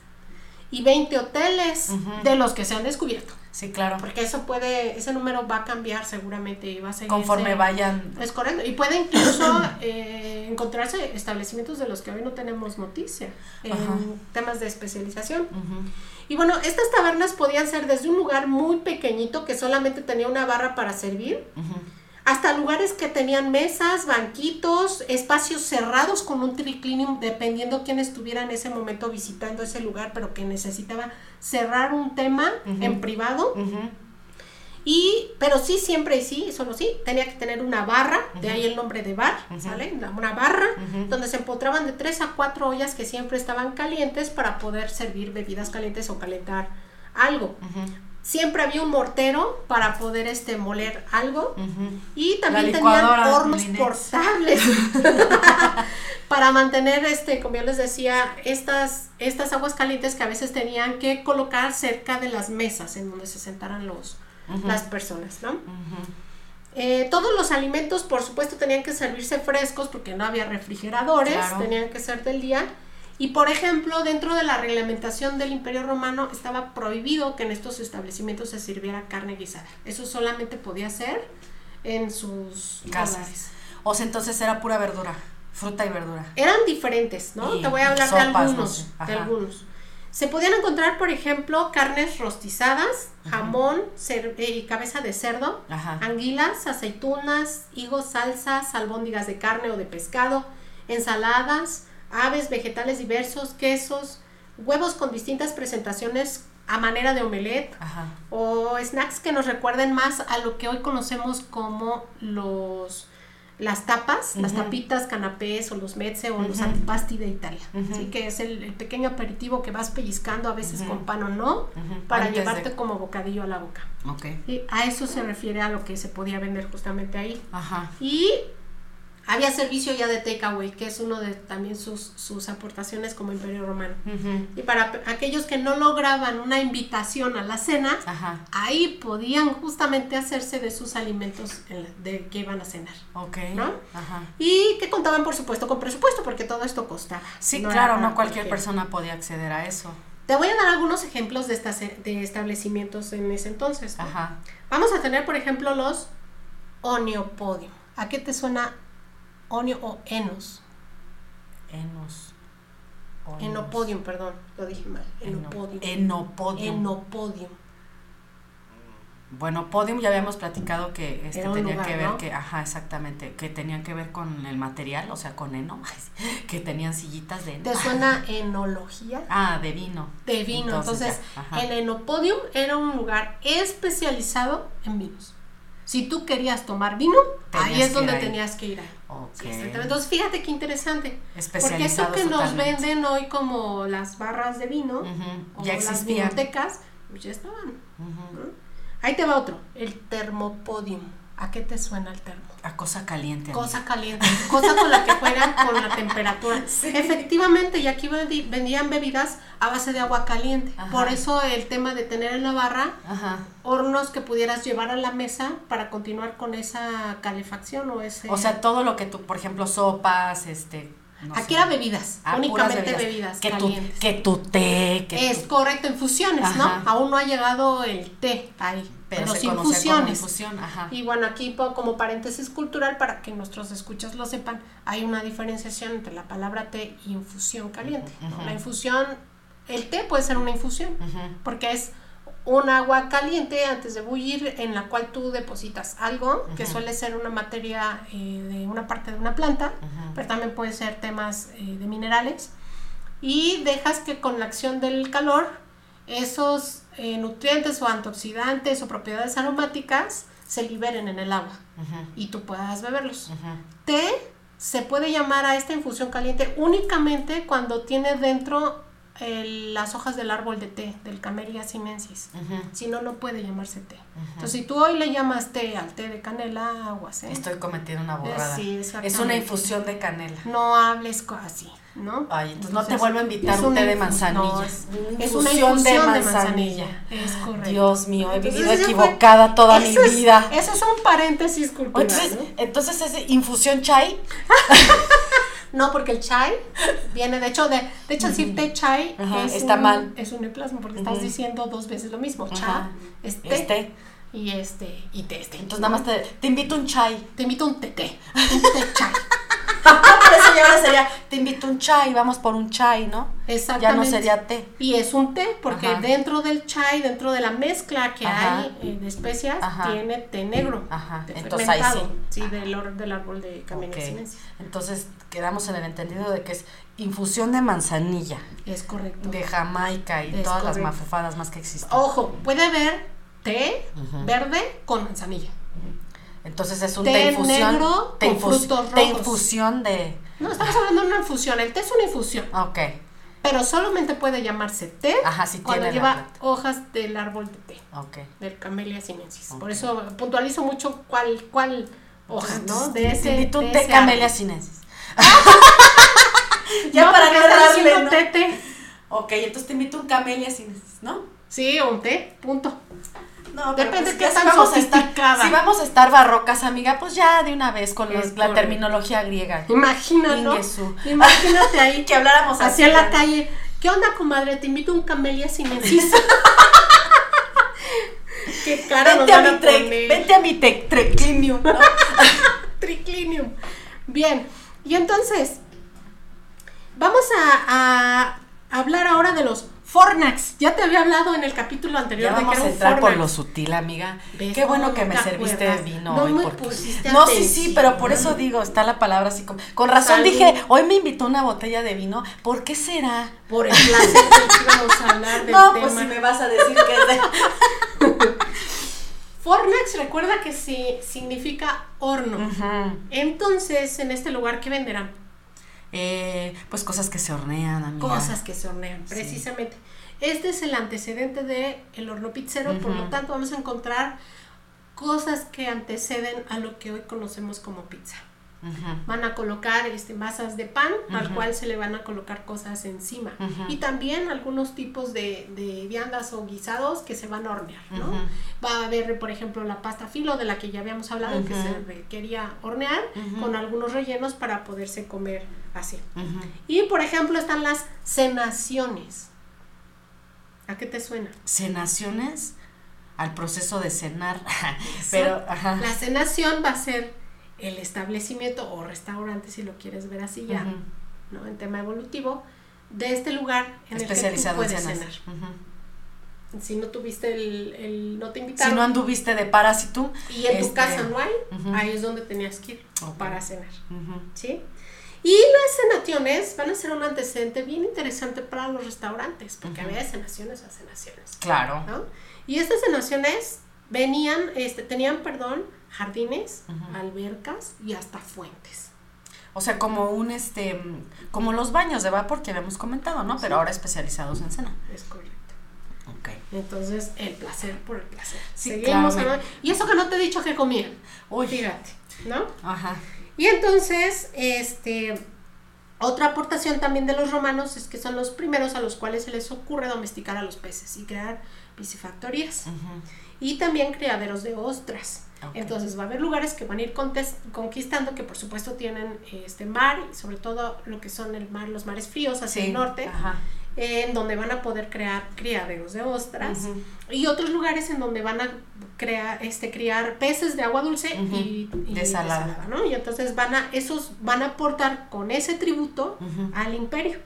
y 20 hoteles de los que se han descubierto. Sí, claro. Porque eso puede, ese número va a cambiar seguramente y va a seguir. Conforme vayan. Es correcto. Y puede incluso eh, encontrarse establecimientos de los que hoy no tenemos noticia en temas de especialización. Y bueno, estas tabernas podían ser desde un lugar muy pequeñito que solamente tenía una barra para servir hasta lugares que tenían mesas, banquitos, espacios cerrados con un triclinium, dependiendo quién estuviera en ese momento visitando ese lugar, pero que necesitaba cerrar un tema en privado. Y, pero sí, siempre y sí, solo sí, tenía que tener una barra, de ahí el nombre de bar, ¿sale? Una barra, donde se empotraban de tres a cuatro ollas que siempre estaban calientes para poder servir bebidas calientes o calentar algo. Siempre había un mortero para poder este moler algo. Y también tenían hornos portables para mantener este como yo les decía estas estas aguas calientes que a veces tenían que colocar cerca de las mesas en donde se sentaran los las personas, ¿no? Eh, todos los alimentos, por supuesto, tenían que servirse frescos porque no había refrigeradores, tenían que ser del día. Y por ejemplo, dentro de la reglamentación del Imperio Romano estaba prohibido que en estos establecimientos se sirviera carne guisada. Eso solamente podía ser en sus casas. O sea, entonces era pura verdura, fruta y verdura. Eran diferentes, ¿no? Te voy a hablar de algunos, de algunos. Se podían encontrar, por ejemplo, carnes rostizadas, jamón eh, y cabeza de cerdo, anguilas, aceitunas, higos, salsas, albóndigas de carne o de pescado, ensaladas, aves, vegetales diversos, quesos, huevos con distintas presentaciones a manera de omelette o snacks que nos recuerden más a lo que hoy conocemos como los las tapas, las tapitas, canapés o los mezze o los antipasti de Italia. Así que es el, pequeño aperitivo que vas pellizcando a veces con pan o no para llevarte como bocadillo a la boca. Y a eso se refiere a lo que se podía vender justamente ahí. Y había servicio ya de takeaway, que es uno de también sus, sus aportaciones como imperio romano. Y para aquellos que no lograban una invitación a la cena, ahí podían justamente hacerse de sus alimentos de que iban a cenar. Ok. ¿no? Y que contaban, por supuesto, con presupuesto, porque todo esto costaba. Sí, claro, no cualquier persona podía acceder a eso. Te voy a dar algunos ejemplos de, estas, de establecimientos en ese entonces. Vamos a tener, por ejemplo, los Oniopodium. ¿A qué te suena Onio o Enos. Enos. Enopodium, perdón, lo dije mal. Enopodium. Enopodium. Enopodium. Bueno, podium ya habíamos platicado que este tenía que ver que, ajá, exactamente, que tenían que ver con el material, o sea, con eno, que tenían sillitas de eno. ¿Te suena enología? Ah, de vino. De vino. Entonces, el enopodium era un lugar especializado en vinos. Si tú querías tomar vino, ahí es donde tenías que ir. Entonces, fíjate qué interesante. Porque esto que nos venden hoy como las barras de vino o ya las bibliotecas, pues ya estaban. Ahí te va otro, el termopodium. ¿A qué te suena el termo? A cosa caliente. Cosa caliente, cosa con la que juegan con la temperatura. Efectivamente, y aquí vendían bebidas a base de agua caliente. Por eso el tema de tener en la barra hornos que pudieras llevar a la mesa para continuar con esa calefacción o ese... O sea, todo lo que tú, por ejemplo, sopas, este... Aquí era bebidas, ah, únicamente bebidas, que. Tu, que tu té. Que es correcto, infusiones, ¿no? Aún no ha llegado el té ahí pero, sin infusiones. Y bueno, aquí como paréntesis cultural, para que nuestros escuchas lo sepan, hay una diferenciación entre la palabra té y infusión caliente. La infusión, el té puede ser una infusión, porque es un agua caliente antes de bullir en la cual tú depositas algo que suele ser una materia eh, de una parte de una planta, pero también puede ser temas eh, de minerales y dejas que con la acción del calor esos eh, nutrientes o antioxidantes o propiedades aromáticas se liberen en el agua y tú puedas beberlos. Té se puede llamar a esta infusión caliente únicamente cuando tiene dentro las hojas del árbol de té, del Camellia sinensis. Si no, no puede llamarse té. Entonces, si tú hoy le llamas té al té de canela, aguas. ¿eh? Estoy cometiendo una borrada. es una infusión de canela. No hables así, ¿no? Ay, entonces, no te vuelvo a invitar un té de manzanilla. es, una infusión de manzanilla. Es correcto. Dios mío, he vivido equivocada toda mi vida. Eso es un paréntesis cultural. Entonces, ¿es infusión chai? No, porque el chai viene, de hecho, de, de hecho, decir té chai es, está un, mal. es un neoplasmo, porque estás diciendo dos veces lo mismo. Cha es té. Este. Y este, y té, este. Entonces, nada más te, te invito un chai. Te invito un té. Un té chai. por eso ya ahora sería, te invito un chai, vamos por un chai, ¿no? Exactamente. Ya no sería té. Y es un té, porque dentro del chai, dentro de la mezcla que hay de especias, tiene té negro. Ajá. Entonces ahí sí. Sí, del, del árbol de Camellia okay. Entonces quedamos en el entendido de que es infusión de manzanilla. Es correcto. De Jamaica y todas las mafufadas más que existen. Ojo, puede haber té verde con manzanilla. Entonces es un té, infusión. negro té, con frutos rojos. té infusión de. No, estamos hablando de una infusión. El té es una infusión. Ok. Pero solamente puede llamarse té Ajá, si cuando tiene lleva hojas del árbol de té, Ok. del Camellia sinensis. Por eso puntualizo mucho cuál, cuál hoja, ¿no? De ese, de un té ese camelia árbol. sinensis. Ya para no no estar errarle, ¿no? té, té. Ok, entonces te invito un camelia sinensis, ¿no? Sí, un té, punto. No, Depende pues qué ya si tan vamos a estar, sofisticada. si vamos a estar barrocas, amiga, pues ya de una vez con los- la terminología griega. Imagina, ¿no? Ingesu. Imagínate ahí. Que habláramos así. Hacia la ¿no? calle. ¿Qué onda, comadre? Te invito a un camelia sinensis. Qué cara nos Vente a mi poner. vente a mi triclinium, ¿no? Triclinium. Bien, y entonces, vamos a, a hablar ahora de los Fornax. Ya te había hablado en el capítulo anterior Ya de que vamos era a entrar por lo sutil, amiga. ¿Ves Qué bueno que me te serviste acuerdas? vino No hoy. me porque- pusiste No, sí, sí, pero por eso digo, está la palabra así como. Con razón Salud. dije, hoy me invitó una botella de vino. ¿Por qué será? Por el placer que íbamos a hablar del No, tema. pues si me vas a decir que es de. Fornax recuerda que sí, significa horno. Entonces, en este lugar, ¿qué venderán? Eh, pues cosas que se hornean, amiga. Cosas que se hornean, Sí. precisamente. Este es el antecedente del el horno pizzero, por lo tanto vamos a encontrar cosas que anteceden a lo que hoy conocemos como pizza. Van a colocar este, masas de pan al Ujú. cual se le van a colocar cosas encima. Y también algunos tipos de, de viandas o guisados que se van a hornear, ¿no? Va a haber, por ejemplo, la pasta filo de la que ya habíamos hablado, que se requería hornear con algunos rellenos para poderse comer así. Y, por ejemplo, están las cenaciones. ¿A qué te suena? Cenaciones al proceso de cenar. Pero, ajá. La cenación va a ser el establecimiento o restaurante, si lo quieres ver así ya, Ujú. ¿no? En tema evolutivo, de este lugar en el que tú Especializado en puedes cenas. cenar. Ujú. Si no tuviste el, el no te Si invitaron no anduviste de parasitum. y en tu este, casa no hay, ujú. ahí es donde tenías que ir Ok. para cenar. ¿sí? Y las cenaciones van a ser un antecedente bien interesante para los restaurantes, porque había cenaciones a cenaciones. Claro. ¿no? Y estas cenaciones venían, este, tenían, perdón, jardines, albercas y hasta fuentes. O sea, como un este, como los baños de vapor que habíamos comentado, ¿no? Pero ahora especializados en cena. Es correcto. Ok. Entonces, el placer por el placer. Sí, Seguimos claro. Y eso que no te he dicho que comían. Uy. Fíjate, ¿no? Ajá. Y entonces, este, otra aportación también de los romanos es que son los primeros a los cuales se les ocurre domesticar a los peces y crear piscifactorías. Ujú. Y también criaderos de ostras. Entonces va a haber lugares que van a ir conquistando, que por supuesto tienen este mar, y sobre todo lo que son el mar, los mares fríos hacia Sí. el norte, Ajá. en donde van a poder crear criaderos de ostras. Y otros lugares en donde van a crear, este, criar peces de agua dulce y, y De salada. ¿no? Y entonces van a, esos van a aportar con ese tributo al imperio.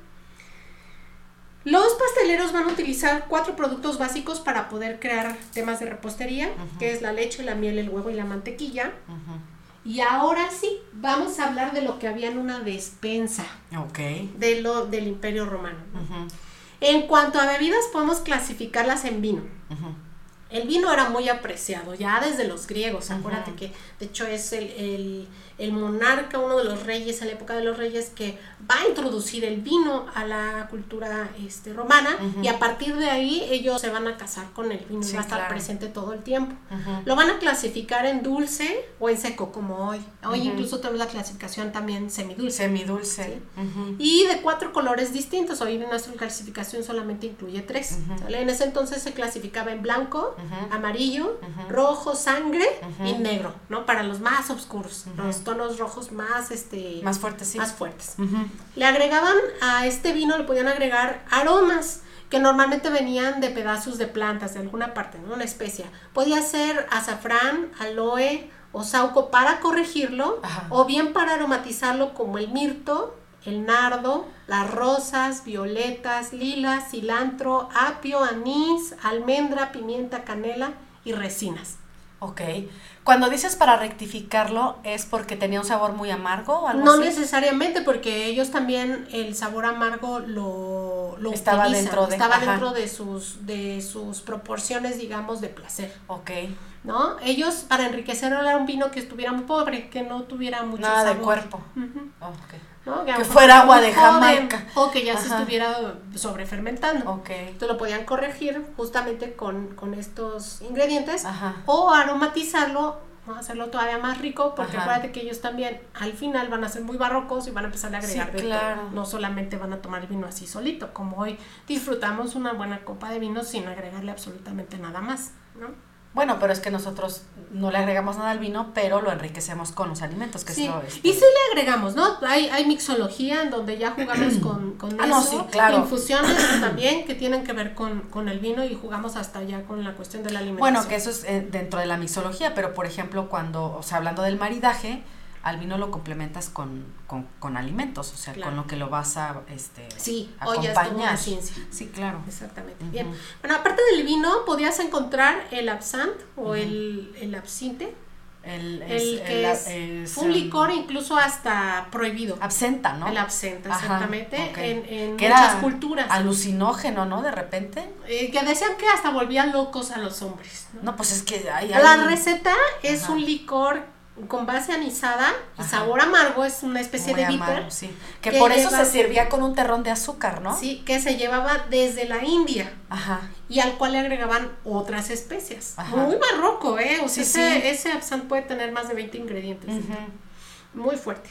Los pasteleros van a utilizar cuatro productos básicos para poder crear temas de repostería, que es la leche, la miel, el huevo y la mantequilla. Y ahora sí, vamos a hablar de lo que había en una despensa de lo, del imperio romano. En cuanto a bebidas, podemos clasificarlas en vino. El vino era muy apreciado, ya desde los griegos. Acuérdate que, de hecho, es el, el- el monarca, uno de los reyes, en la época de los reyes, que va a introducir el vino a la cultura este, romana. Y a partir de ahí, ellos se van a casar con el vino y Sí, va a estar claro. presente todo el tiempo. Lo van a clasificar en dulce o en seco, como hoy. Hoy incluso tenemos la clasificación también semidulce. Semidulce. Y de cuatro colores distintos. Hoy nuestra clasificación solamente incluye tres. En ese entonces se clasificaba en blanco, amarillo, rojo, sangre y negro, ¿no? Para los más oscuros, los tonos rojos más, este, Más fuerte, sí. más fuertes. Le agregaban a este vino, le podían agregar aromas que normalmente venían de pedazos de plantas, de alguna parte, ¿no? Una especia. Podía ser azafrán, aloe o sauco para corregirlo, Ajá. o bien para aromatizarlo como el mirto, el nardo, las rosas, violetas, lilas, cilantro, apio, anís, almendra, pimienta, canela y resinas. Ok. Cuando dices para rectificarlo, ¿es porque tenía un sabor muy amargo o algo No así? necesariamente, porque ellos también el sabor amargo lo, lo estaba utilizan, dentro de estaba dentro de sus de sus proporciones digamos de placer Ok. no ellos para enriquecer era un vino que estuviera muy pobre que no tuviera mucho Nada de sabor. cuerpo. Ujú. Oh, ok. ¿No? Que fuera era agua de Jamaica. o que ya se estuviera sobrefermentando Ok. entonces lo podían corregir justamente con, con estos ingredientes Ajá. o aromatizarlo hacerlo todavía más rico porque Ajá. acuérdate que ellos también al final van a ser muy barrocos y van a empezar a agregar Sí, de claro. todo. no solamente van a tomar el vino así solito como hoy disfrutamos una buena copa de vino sin agregarle absolutamente nada más ¿no? Bueno, pero es que nosotros no le agregamos nada al vino, pero lo enriquecemos con los alimentos, que Sí. este, Y sí le agregamos, ¿no? Hay, hay mixología en donde ya jugamos con, con Ah, no, eso. sí, claro. Infusiones también que tienen que ver con, con el vino y jugamos hasta ya con la cuestión de la alimentación. Bueno, que eso es eh, dentro de la mixología, pero por ejemplo, cuando, o sea, hablando del maridaje, al vino lo complementas con, con, con alimentos, o sea, Claro. con lo que lo vas a este, Sí, hoy ya es toda una ciencia. Sí, claro. Exactamente. Bien. Bueno, aparte del vino, podías encontrar el absinthe o el, el absinte, El, el que el- es, un licor incluso hasta prohibido. absenta, ¿no? El absente, Ajá, exactamente, ok. en, en que muchas era culturas. alucinógeno, ¿no? De repente. Eh, que decían que hasta volvían locos a los hombres. ¿no? No, pues es que hay, La hay- receta es Ajá. un licor con base anisada y sabor amargo, es una especie muy de bitter. sí. Que, que por eso lleva- se servía con un terrón de azúcar, ¿no? Sí, que se llevaba desde la India Ajá. y al cual le agregaban otras especias. Ajá. Muy barroco, ¿eh? O sea, Sí, ese, sí. ese absinthe puede tener más de 20 ingredientes. Muy fuerte.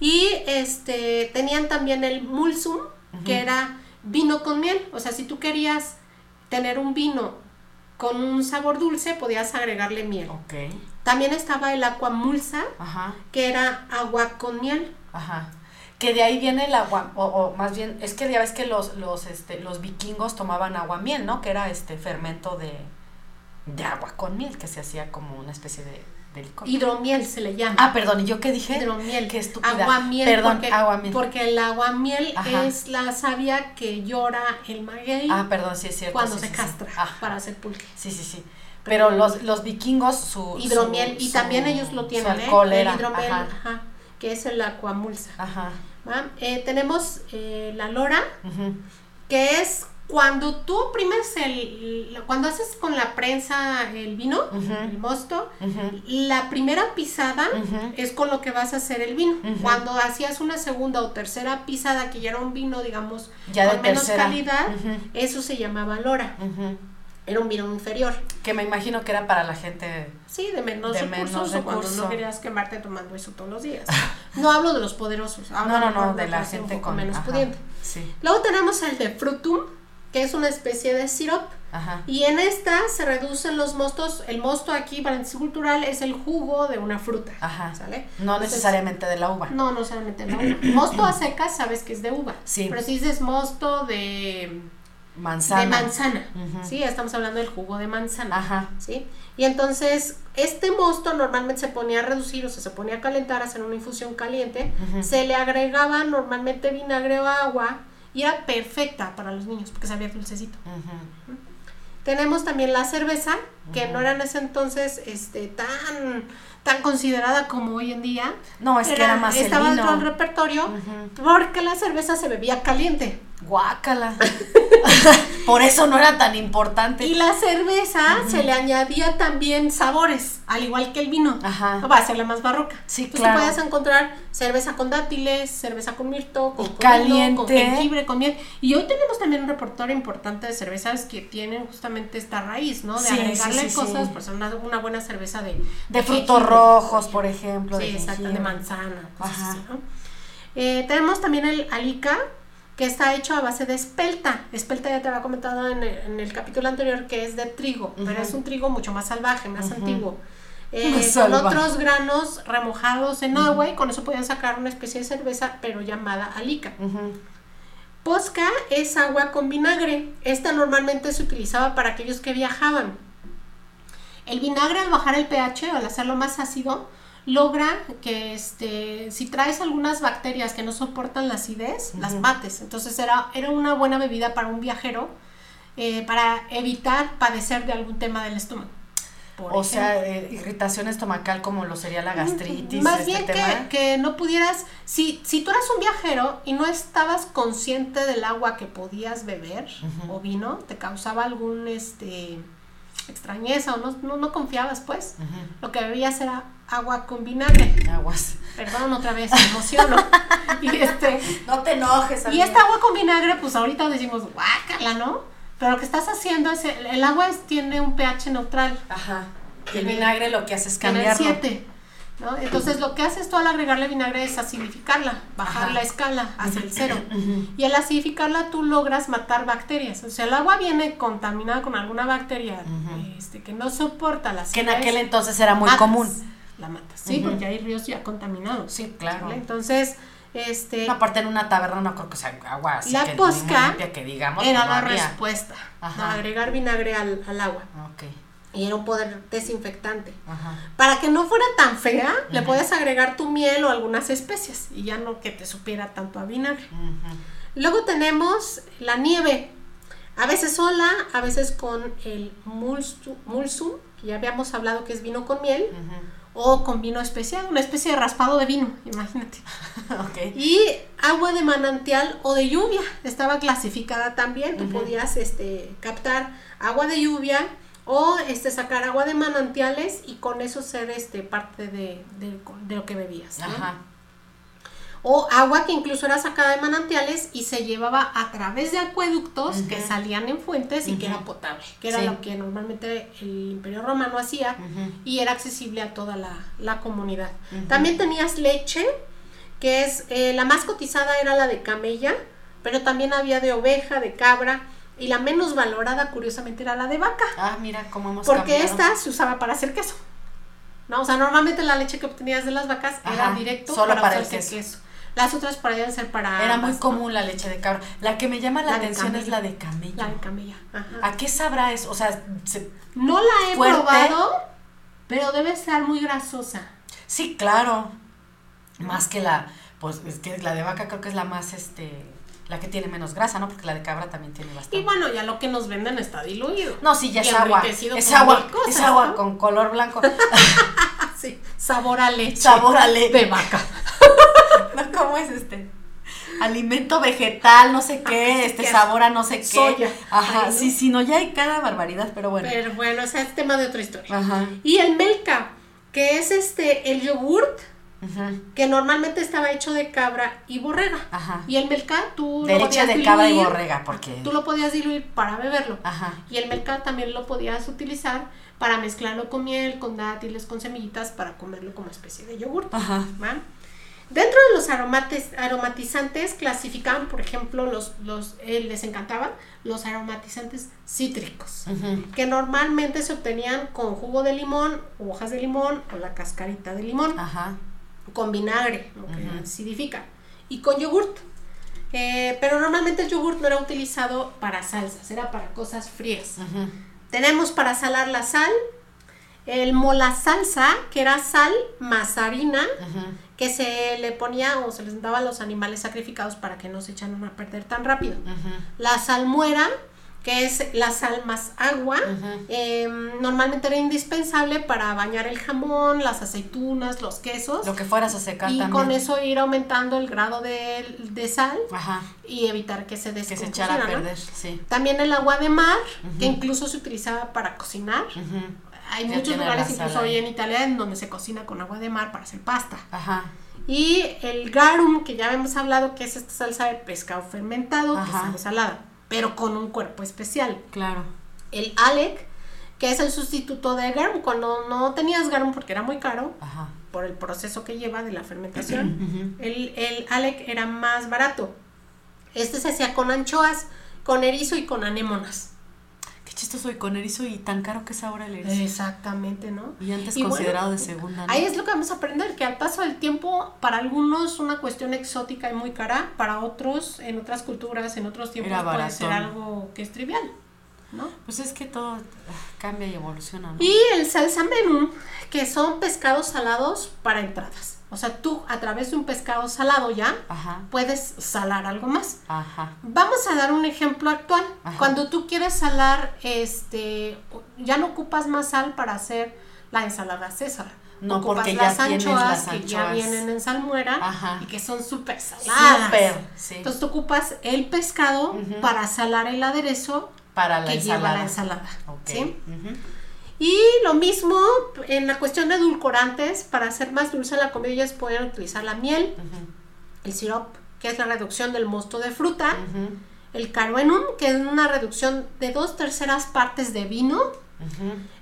Y este tenían también el mulsum, que era vino con miel. O sea, si tú querías tener un vino con un sabor dulce, podías agregarle miel. Ok. También estaba el aqua mulsa, Ajá. que era agua con miel. Ajá. Que de ahí viene el agua, o, o más bien, es que ya ves que los, los, este, los vikingos tomaban agua miel, ¿no? Que era este fermento de, de agua con miel, que se hacía como una especie de, Hidromiel se le llama. ah, perdón, ¿y yo qué dije? Hidromiel. Qué estúpida. Aguamiel. Perdón, porque, aguamiel. Porque el aguamiel Ajá. es la savia que llora el maguey Ah, perdón, sí es cierto. cuando sí, se sí, castra para hacer pulque. Sí, sí, sí. Pero los, los vikingos, su. Hidromiel. su- y también su- ellos lo su tienen, ¿eh? alcohol El era, hidromiel, Ajá. ajá, que es el aquamulsa. Ajá. Eh, tenemos eh, la lora, que es cuando tú oprimes el. Cuando haces con la prensa el vino, el mosto, la primera pisada es con lo que vas a hacer el vino. Cuando hacías una segunda o tercera pisada, que ya era un vino, digamos, Ya de con menos tercera. calidad, eso se llamaba lora. Era un vino inferior. Que me imagino que era para la gente. Sí, de menos De recursos menos o cuando no querías quemarte tomando eso todos los días. No hablo de los poderosos, hablo No, no, no, de la gente con. menos ajá, pudiente. Sí. Luego tenemos el de frutum, que es una especie de syrup. Ajá. Y en esta se reducen los mostos. El mosto aquí, para el cultural, es el jugo de una fruta. Ajá. ¿Sale? No Entonces, necesariamente de la uva. No, no solamente la uva. Mosto a secas sabes que es de uva. Sí. Pero si dices mosto de, Manzana. de manzana. Sí, estamos hablando del jugo de manzana. Ajá. ¿sí? Y entonces, este mosto normalmente se ponía a reducir, o sea, se ponía a calentar, a hacer una infusión caliente, se le agregaba normalmente vinagre o agua y era perfecta para los niños porque sabía dulcecito. Tenemos también la cerveza, que no era en ese entonces este, tan, tan considerada como hoy en día. No, es que era más el Estaba dentro del repertorio porque la cerveza se bebía caliente. Guácala. Por eso no era tan importante. Y la cerveza se le añadía también sabores, al igual que el vino. Ajá. Va a ser la más barroca. Sí, Entonces claro. puedes encontrar cerveza con dátiles, cerveza con mirto, con caliente. con jengibre, con miel. Y hoy tenemos también un repertorio importante de cervezas que tienen justamente esta raíz, ¿no? De Sí, agregarle sí, cosas, sí. pues una, una buena cerveza de... De frutos jengibre. rojos, por ejemplo. Sí, de exacto, de manzana, cosas Ajá. así, ¿no? Eh, tenemos también el alica, que está hecho a base de espelta. Espelta ya te había comentado en el, en el capítulo anterior que es de trigo, pero es un trigo mucho más salvaje, más antiguo. Eh, con otros granos remojados en agua y con eso podían sacar una especie de cerveza, pero llamada alica. Posca es agua con vinagre. Esta normalmente se utilizaba para aquellos que viajaban. El vinagre al bajar el pH al hacerlo más ácido logra que este si traes algunas bacterias que no soportan la acidez, las mates. Entonces era, era una buena bebida para un viajero eh, para evitar padecer de algún tema del estómago. o sea, eh, irritación estomacal como lo sería la gastritis. Más este bien que, no pudieras, si, si tú eras un viajero y no estabas consciente del agua que podías beber o vino, te causaba algún este extrañeza o no, no, confiabas pues, lo que bebías era agua con vinagre. Aguas. Perdón, otra vez, me emociono. y este, no te enojes. Y esta agua con vinagre, pues ahorita decimos, guácala, ¿no? Pero lo que estás haciendo es, el, agua tiene un pH neutral. Ajá. Y el vinagre lo que hace es cambiarlo. 7. ¿no? Entonces lo que haces tú al agregarle vinagre es acidificarla, bajar la escala hacia el cero. Y al acidificarla tú logras matar bacterias. O sea, el agua viene contaminada con alguna bacteria este, que no soporta la Que en aquel entonces era muy común. La matas, sí, porque hay ríos ya contaminados. Sí, claro. Entonces este, aparte en una taberna no creo que sea agua así la posca que digamos. Era la respuesta. agregar vinagre al, agua. Y era un poder desinfectante. Para que no fuera tan fea, le puedes agregar tu miel o algunas especias y ya no que te supiera tanto a vinagre. Luego tenemos la nieve. A veces sola, a veces con el mulsum, que ya habíamos hablado que es vino con miel o con vino especial, una especie de raspado de vino, imagínate. Y agua de manantial o de lluvia, estaba clasificada también, tú podías este, captar agua de lluvia o este, sacar agua de manantiales y con eso ser este, parte de, lo que bebías. Ajá o agua que incluso era sacada de manantiales y se llevaba a través de acueductos que salían en fuentes y que era potable, que era lo que normalmente el Imperio Romano hacía y era accesible a toda la, comunidad. También tenías leche, que es eh, la más cotizada era la de camella, pero también había de oveja, de cabra. Y la menos valorada, curiosamente, era la de vaca. Ah, mira cómo hemos Porque esta se usaba para hacer queso. ¿no? O sea, normalmente la leche que obtenías de las vacas era directo solo para, el queso. Las otras podrían ser para... Era muy común la leche de cabra. La que me llama la, atención es la de camello. La de camello. ¿A qué sabrá eso? O sea, no la he probado, pero debe ser muy grasosa. Sí, claro. Más que la, pues es que la de vaca creo que es la más, este, la que tiene menos grasa, ¿no? Porque la de cabra también tiene bastante. Y bueno, ya lo que nos venden está diluido. No, sí, ya es agua. Es agua, es agua con color blanco. sí, sabor a leche. Sabor a leche. De vaca. ¿Cómo es este? Alimento vegetal, no sé qué, este sabor a no sé qué. Ajá, sí, sí, no, ya hay cada barbaridad, pero bueno. Pero bueno, o sea, es tema de otra historia. Ajá. Y el melca, que es este, el yogurt, que normalmente estaba hecho de cabra y borrega. Ajá. Y el melca tú de leche de cabra y borrega, porque tú lo podías diluir para beberlo. Ajá. Y el melca también lo podías utilizar para mezclarlo con miel, con dátiles, con semillitas para comerlo como especie de yogurt. Ajá. Dentro de los aromates, aromatizantes clasificaban, por ejemplo, los, los eh, les encantaban los aromatizantes cítricos, que normalmente se obtenían con jugo de limón, hojas de limón o la cascarita de limón, con vinagre, lo que acidifica, y con yogurt. Eh, pero normalmente el yogurt no era utilizado para salsas, era para cosas frías. Tenemos para salar la sal, el mola salsa, que era sal más harina, que se le ponía o se les daba a los animales sacrificados para que no se echaran a perder tan rápido. La salmuera, que es la sal más agua, em, normalmente era indispensable para bañar el jamón, las aceitunas, los quesos. Lo que fueras a secar y con eso ir aumentando el grado de, sal y evitar que se Que se echara a perder, También el agua de mar, que incluso se utilizaba para cocinar hay muchos lugares, incluso hoy en Italia, en donde se cocina con agua de mar para hacer pasta. Ajá. Y el garum, que ya hemos hablado, que es esta salsa de pescado fermentado, que sabe salada, pero con un cuerpo especial. Claro. El alec, que es el sustituto de garum, cuando no tenías garum porque era muy caro, por el proceso que lleva de la fermentación, el, el alec era más barato. Este se hacía con anchoas, con erizo y con anémonas chistoso y con erizo y tan caro que es ahora el erizo. Exactamente, ¿no? Y antes considerado de segunda. Ahí es lo que vamos a aprender, que al paso del tiempo, para algunos una cuestión exótica y muy cara, para otros, en otras culturas, en otros tiempos, puede ser algo que es trivial. ¿no? Pues es que todo cambia y evoluciona, ¿no? Y el salsa menú, que son pescados salados para entradas. O sea, tú a través de un pescado salado ya puedes salar algo más. Ajá. Vamos a dar un ejemplo actual. Cuando tú quieres salar, este, ya no ocupas más sal para hacer la ensalada César. No, porque las, ya anchoas, las anchoas que ya vienen en salmuera y que son súper saladas. Súper, sí. Entonces tú ocupas el pescado para salar el aderezo para la que ensalada. lleva la ensalada. ¿sí? Y lo mismo en la cuestión de edulcorantes, para hacer más dulce la comida, ellos pueden utilizar la miel, el sirop, que es la reducción del mosto de fruta, el caruenum, que es una reducción de dos terceras partes de vino,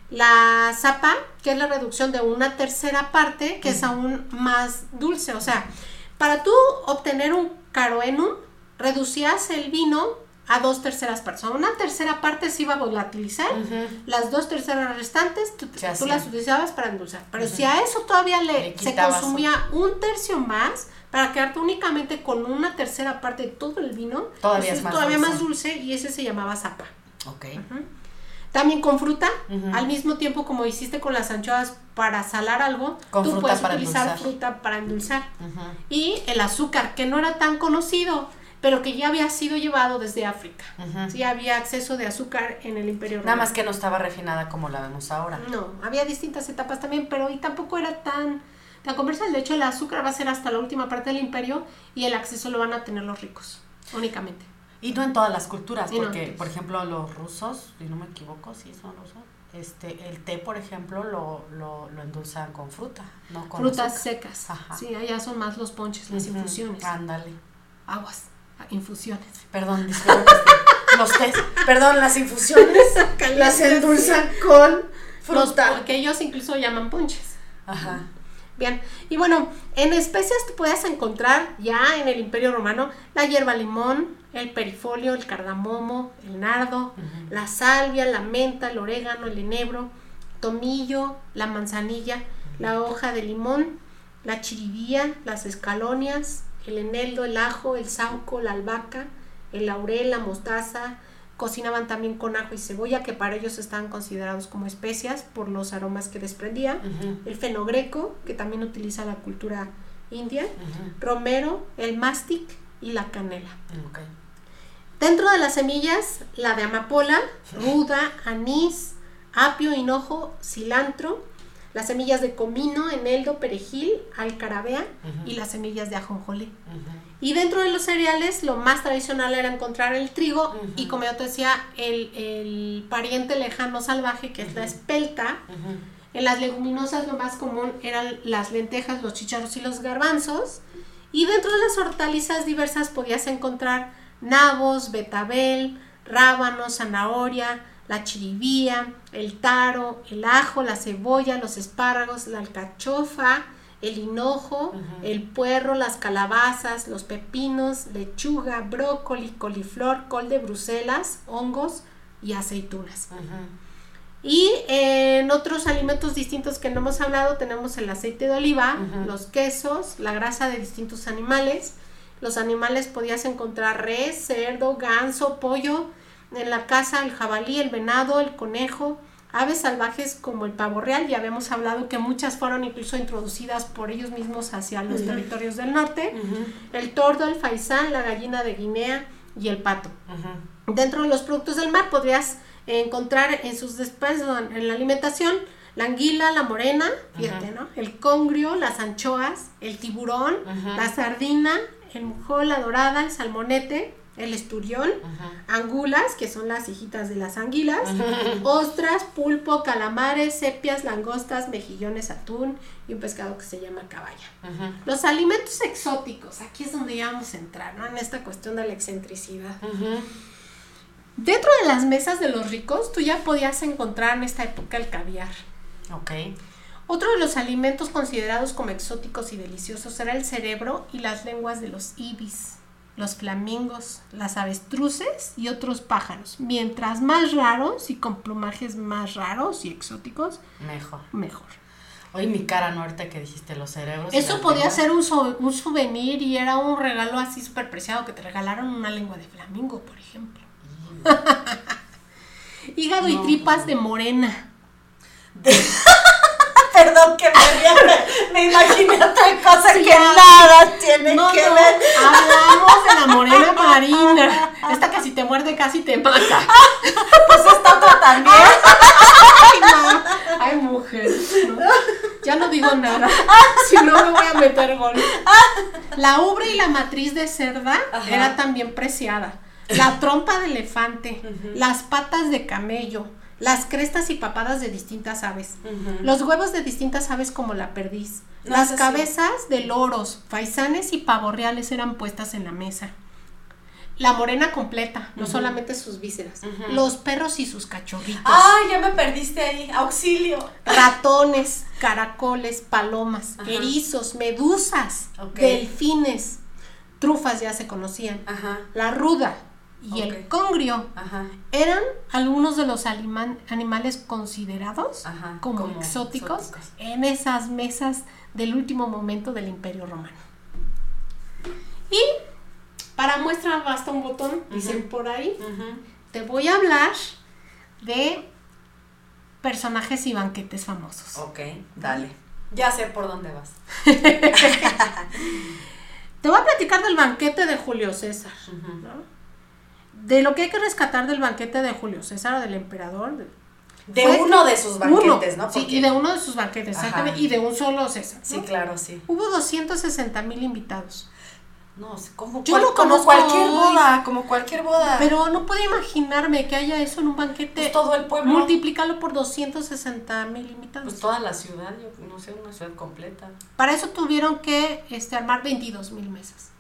la zapa, que es la reducción de una tercera parte, que es aún más dulce. O sea, para tú obtener un caruenum, reducías el vino a dos terceras partes. una tercera parte se iba a volatilizar, las dos terceras restantes tú, las utilizabas para endulzar. Pero si a eso todavía le, se consumía un tercio más, para quedarte únicamente con una tercera parte de todo el vino, todavía, es más, todavía dulce. más dulce y ese se llamaba zapa. Ok. También con fruta, al mismo tiempo como hiciste con las anchoas para salar algo, tú puedes utilizar fruta para endulzar. Y el azúcar, que no era tan conocido pero que ya había sido llevado desde África. Sí, había acceso de azúcar en el Imperio Romano. Nada más que no estaba refinada como la vemos ahora. No, había distintas etapas también, pero y tampoco era tan, tan comercial. De hecho, el azúcar va a ser hasta la última parte del imperio y el acceso lo van a tener los ricos, únicamente. Y no en todas las culturas, porque, por ejemplo, los rusos, si no me equivoco, sí son rusos, este, el té, por ejemplo, lo, lo, lo endulzan con fruta, no con Frutas secas. Sí, allá son más los ponches, las infusiones. Ándale. Aguas infusiones. Perdón, los tés, perdón, las infusiones las endulzan con fruta. que ellos incluso llaman ponches. Ajá. Bien, y bueno, en especias tú puedes encontrar ya en el Imperio Romano la hierba limón, el perifolio, el cardamomo, el nardo, la salvia, la menta, el orégano, el enebro, tomillo, la manzanilla, la hoja de limón, la chiribía, las escalonias, el eneldo, el ajo, el sauco, la albahaca, el laurel, la mostaza, cocinaban también con ajo y cebolla, que para ellos estaban considerados como especias por los aromas que desprendían. El fenogreco, que también utiliza la cultura india. Romero, el mastic y la canela. Dentro de las semillas, la de amapola, ruda, anís, apio, hinojo, cilantro, las semillas de comino, eneldo, perejil, alcarabea y las semillas de ajonjolí. Y dentro de los cereales, lo más tradicional era encontrar el trigo y, como yo te decía, el, pariente lejano salvaje, que es la espelta. En las leguminosas, lo más común eran las lentejas, los chicharros y los garbanzos. Y dentro de las hortalizas diversas podías encontrar nabos, betabel, rábanos, zanahoria, la chiribía, el taro, el ajo, la cebolla, los espárragos, la alcachofa, el hinojo, el puerro, las calabazas, los pepinos, lechuga, brócoli, coliflor, col de Bruselas, hongos y aceitunas. Y en otros alimentos distintos que no hemos hablado tenemos el aceite de oliva, los quesos, la grasa de distintos animales. Los animales podías encontrar res, cerdo, ganso, pollo, en la casa el jabalí, el venado, el conejo, aves salvajes como el pavo real, ya habíamos hablado que muchas fueron incluso introducidas por ellos mismos hacia los territorios del norte, el tordo, el faisán, la gallina de Guinea y el pato. Dentro de los productos del mar podrías encontrar en sus después en la alimentación la anguila, la morena, fíjate, ¿no? El congrio, las anchoas, el tiburón, la sardina, el mujol, la dorada, el salmonete, el esturión, angulas, que son las hijitas de las anguilas, ostras, pulpo, calamares, sepias, langostas, mejillones, atún y un pescado que se llama caballa. Los alimentos exóticos, aquí es donde ya vamos a entrar, ¿no? En esta cuestión de la excentricidad. Dentro de las mesas de los ricos, tú ya podías encontrar en esta época el caviar. Ok. Otro de los alimentos considerados como exóticos y deliciosos era el cerebro y las lenguas de los ibis los flamingos, las avestruces y otros pájaros. Mientras más raros y con plumajes más raros y exóticos, mejor. Mejor. Hoy mi cara no que dijiste los cerebros. Eso podía ser un, un, souvenir y era un regalo así súper preciado que te regalaron una lengua de flamingo, por ejemplo. Hígado y tripas de morena. Perdón que me, me imaginé otra cosa que nada tiene que ver. Hablamos de la morena marina. Esta que si te muerde casi te mata. Pues esta otra también. Ay, no. Ay, mujer. Ya no digo nada. Si no me voy a meter gol. La ubre y la matriz de cerda era también preciada. La trompa de elefante, las patas de camello, las crestas y papadas de distintas aves, los huevos de distintas aves como la perdiz, las cabezas de loros, faisanes y pavorreales eran puestas en la mesa. La morena completa, no solamente sus vísceras, los perros y sus cachorritos. ¡Ay, ya me perdiste ahí! ¡Auxilio! Ratones, caracoles, palomas, erizos, medusas, delfines, trufas ya se conocían. La ruda, y el congrio eran algunos de los animales considerados como, exóticos, en esas mesas del último momento del Imperio Romano. Y para muestra basta un botón, dicen por ahí, te voy a hablar de personajes y banquetes famosos. Ok, dale. Ya sé por dónde vas. te voy a platicar del banquete de Julio César. ¿no? de lo que hay que rescatar del banquete de Julio César, del emperador. De, uno de sus banquetes, ¿no? Sí, y de uno de sus banquetes, exactamente, y de un solo César. Sí, claro, sí. Hubo 260 mil invitados. No, como, Yo como cualquier boda, como cualquier boda. Pero no puedo imaginarme que haya eso en un banquete. Pues todo el pueblo. Multiplícalo por 260 mil invitados. Pues toda la ciudad, yo no sé, una ciudad completa. Para eso tuvieron que este, armar 22 mil mesas.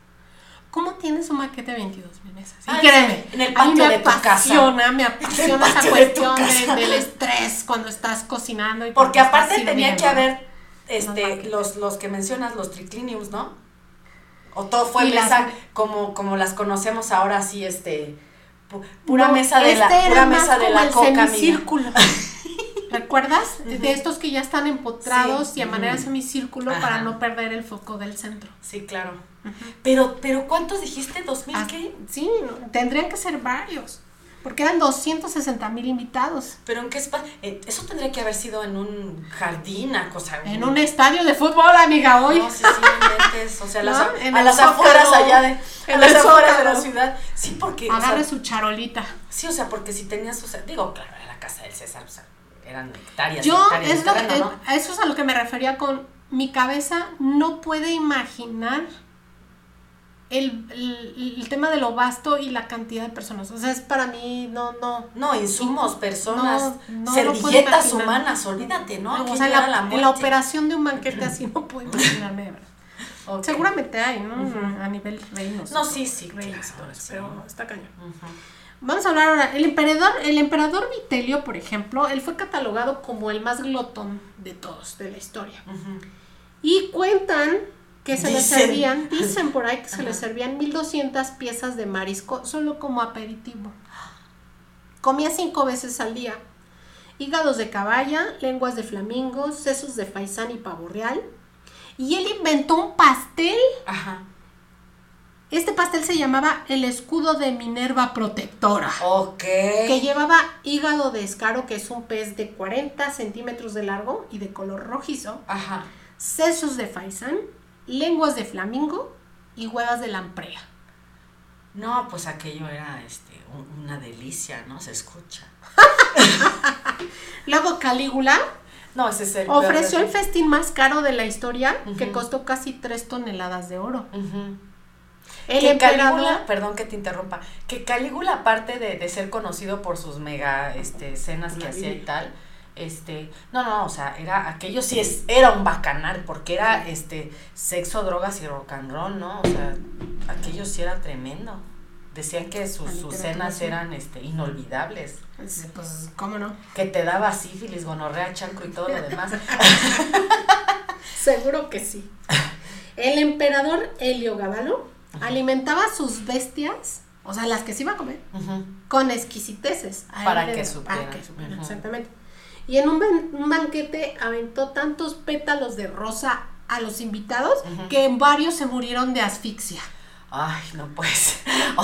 ¿Cómo tienes un maquete de 22 mil mesas? Y créeme, en el patio me apasiona, me apasiona esa cuestión del estrés cuando estás cocinando. Y Porque aparte tenía que haber este, los, los que mencionas, los tricliniums, ¿no? O todo fue mesa como, como las conocemos ahora, así, este, pura mesa de la, este pura mesa de la coca, semicírculo. ¿Recuerdas? De estos que ya están empotrados y a manera semicírculo para no perder el foco del centro. Sí, claro. Pero, pero ¿cuántos dijiste? ¿Dos mil qué? Sí, tendrían que ser varios. Porque eran 260 mil invitados. Pero en qué espacio. Eh, eso tendría que haber sido en un jardín, a cosa. En un estadio de fútbol, amiga, hoy. No, sí, sí, O sea, a las afueras allá de. En las afueras de la ciudad. Sí, porque. Agarre su charolita. Sí, o sea, porque si tenías. O sea, digo, claro, era la casa del César, o sea, eran hectáreas. Yo, hectáreas es lo, eso es a lo que me refería con. Mi cabeza no puede imaginar el, el, tema de lo vasto y la cantidad de personas. O sea, es para mí, no, no. No, insumos, personas, servilletas humanas, olvídate, ¿no? o sea, la, la, operación de un banquete así no puedo imaginarme, de verdad. Seguramente hay, ¿no? A nivel reinos. No, sí, sí. Reinos, pero está cañón. Vamos a hablar ahora. El emperador, el emperador Vitelio, por ejemplo, él fue catalogado como el más glotón de todos de la historia. Y cuentan que se le servían, dicen por ahí que se le servían 1200 piezas de marisco solo como aperitivo. Comía cinco veces al día. Hígados de caballa, lenguas de flamingo, sesos de faisán y pavo real. Y él inventó un pastel. Ajá. Este pastel se llamaba el escudo de Minerva protectora. Ok. Que llevaba hígado de escaro, que es un pez de 40 centímetros de largo y de color rojizo. Ajá. Sesos de faisán, lenguas de flamingo y huevas de lamprea. No, pues aquello era este, una delicia, ¿no? Se escucha. Luego Calígula no, ese es el ofreció el festín más caro de la historia, que costó casi tres toneladas de oro. El emperador, perdón que te interrumpa, que Calígula, aparte de, de ser conocido por sus mega este, escenas que hacía y tal, este, no, no, o sea, era, aquello sí es, era un bacanal, porque era, este, sexo, drogas y rock and roll, ¿no? O sea, aquello sí era tremendo. Decían que sus, sus cenas eran, este, inolvidables. Pues, pues, ¿cómo no? Que te daba sífilis, gonorrea, chancro y todo lo demás. Seguro que sí. El emperador Heliogabalo alimentaba sus bestias, o sea, las que se iba a comer, con exquisiteces. Para que supieran. Para que supieran, exactamente. Y en un, banquete aventó tantos pétalos de rosa a los invitados que varios se murieron de asfixia. Ay, no pues.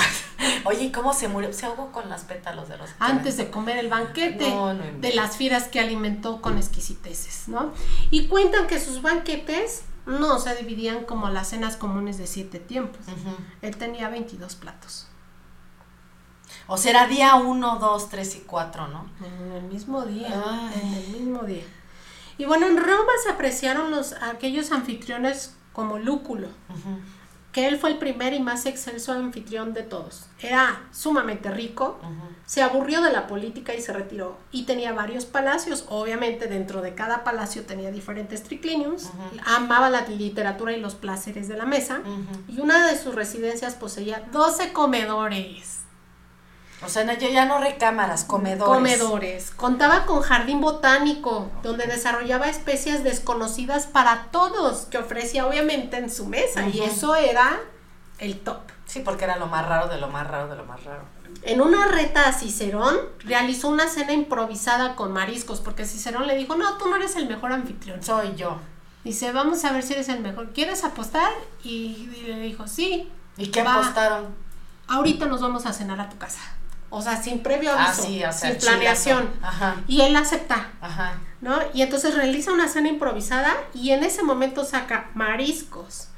Oye, ¿cómo se murió? Se ahogó con las pétalos de los. Antes de comer el banquete de las fieras que alimentó con exquisiteces, ¿no? Y cuentan que sus banquetes no se dividían como las cenas comunes de siete tiempos. Él tenía 22 platos. O sea, era día 1, 2, 3 y 4, ¿no? En el mismo día. En el mismo día. Y bueno, en Roma se apreciaron los, aquellos anfitriones como Lúculo, que él fue el primer y más excelso anfitrión de todos. Era sumamente rico, se aburrió de la política y se retiró. Y tenía varios palacios, obviamente dentro de cada palacio tenía diferentes tricliniums, amaba la literatura y los placeres de la mesa, y una de sus residencias poseía 12 comedores. O sea, ya no recámaras, comedores. Comedores. Contaba con jardín botánico, donde desarrollaba especies desconocidas para todos, que ofrecía obviamente en su mesa. Y eso era el top. Sí, porque era lo más raro de lo más raro de lo más raro. En una reta a Cicerón, realizó una cena improvisada con mariscos, porque Cicerón le dijo, no, tú no eres el mejor anfitrión. Soy yo. Dice, vamos a ver si eres el mejor. ¿Quieres apostar? Y, le dijo, sí. ¿Y qué apostaron? Ahorita nos vamos a cenar a tu casa. O sea, sin previo ah, aviso, sin planeación. Y él acepta. ¿No? Y entonces realiza una cena improvisada y en ese momento saca mariscos,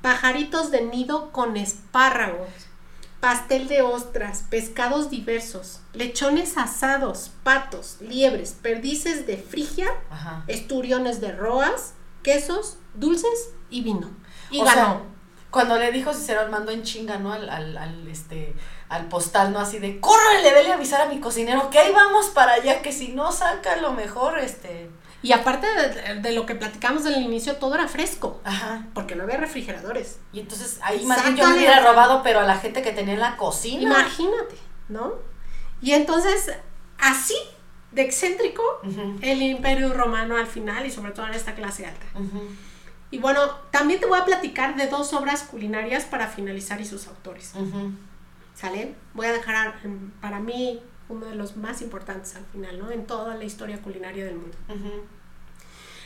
pajaritos de nido con espárragos, pastel de ostras, pescados diversos, lechones asados, patos, liebres, perdices de frigia, esturiones de roas, quesos, dulces y vino. Y ganó. cuando le dijo Cicerón, mandó en chinga, ¿no? Al, al, al este al postal, ¿no? Así de, corre, le debe avisar a mi cocinero que ahí vamos para allá, que si no saca lo mejor, este... Y aparte de, lo que platicamos del inicio, todo era fresco. Ajá. Porque no había refrigeradores. Y entonces ahí más bien yo me hubiera robado, pero a la gente que tenía en la cocina. Imagínate, ¿no? Y entonces, así de excéntrico, el imperio romano al final y sobre todo en esta clase alta. Y bueno, también te voy a platicar de dos obras culinarias para finalizar y sus autores. ¿Sale? Voy a dejar para mí uno de los más importantes al final, ¿no? En toda la historia culinaria del mundo.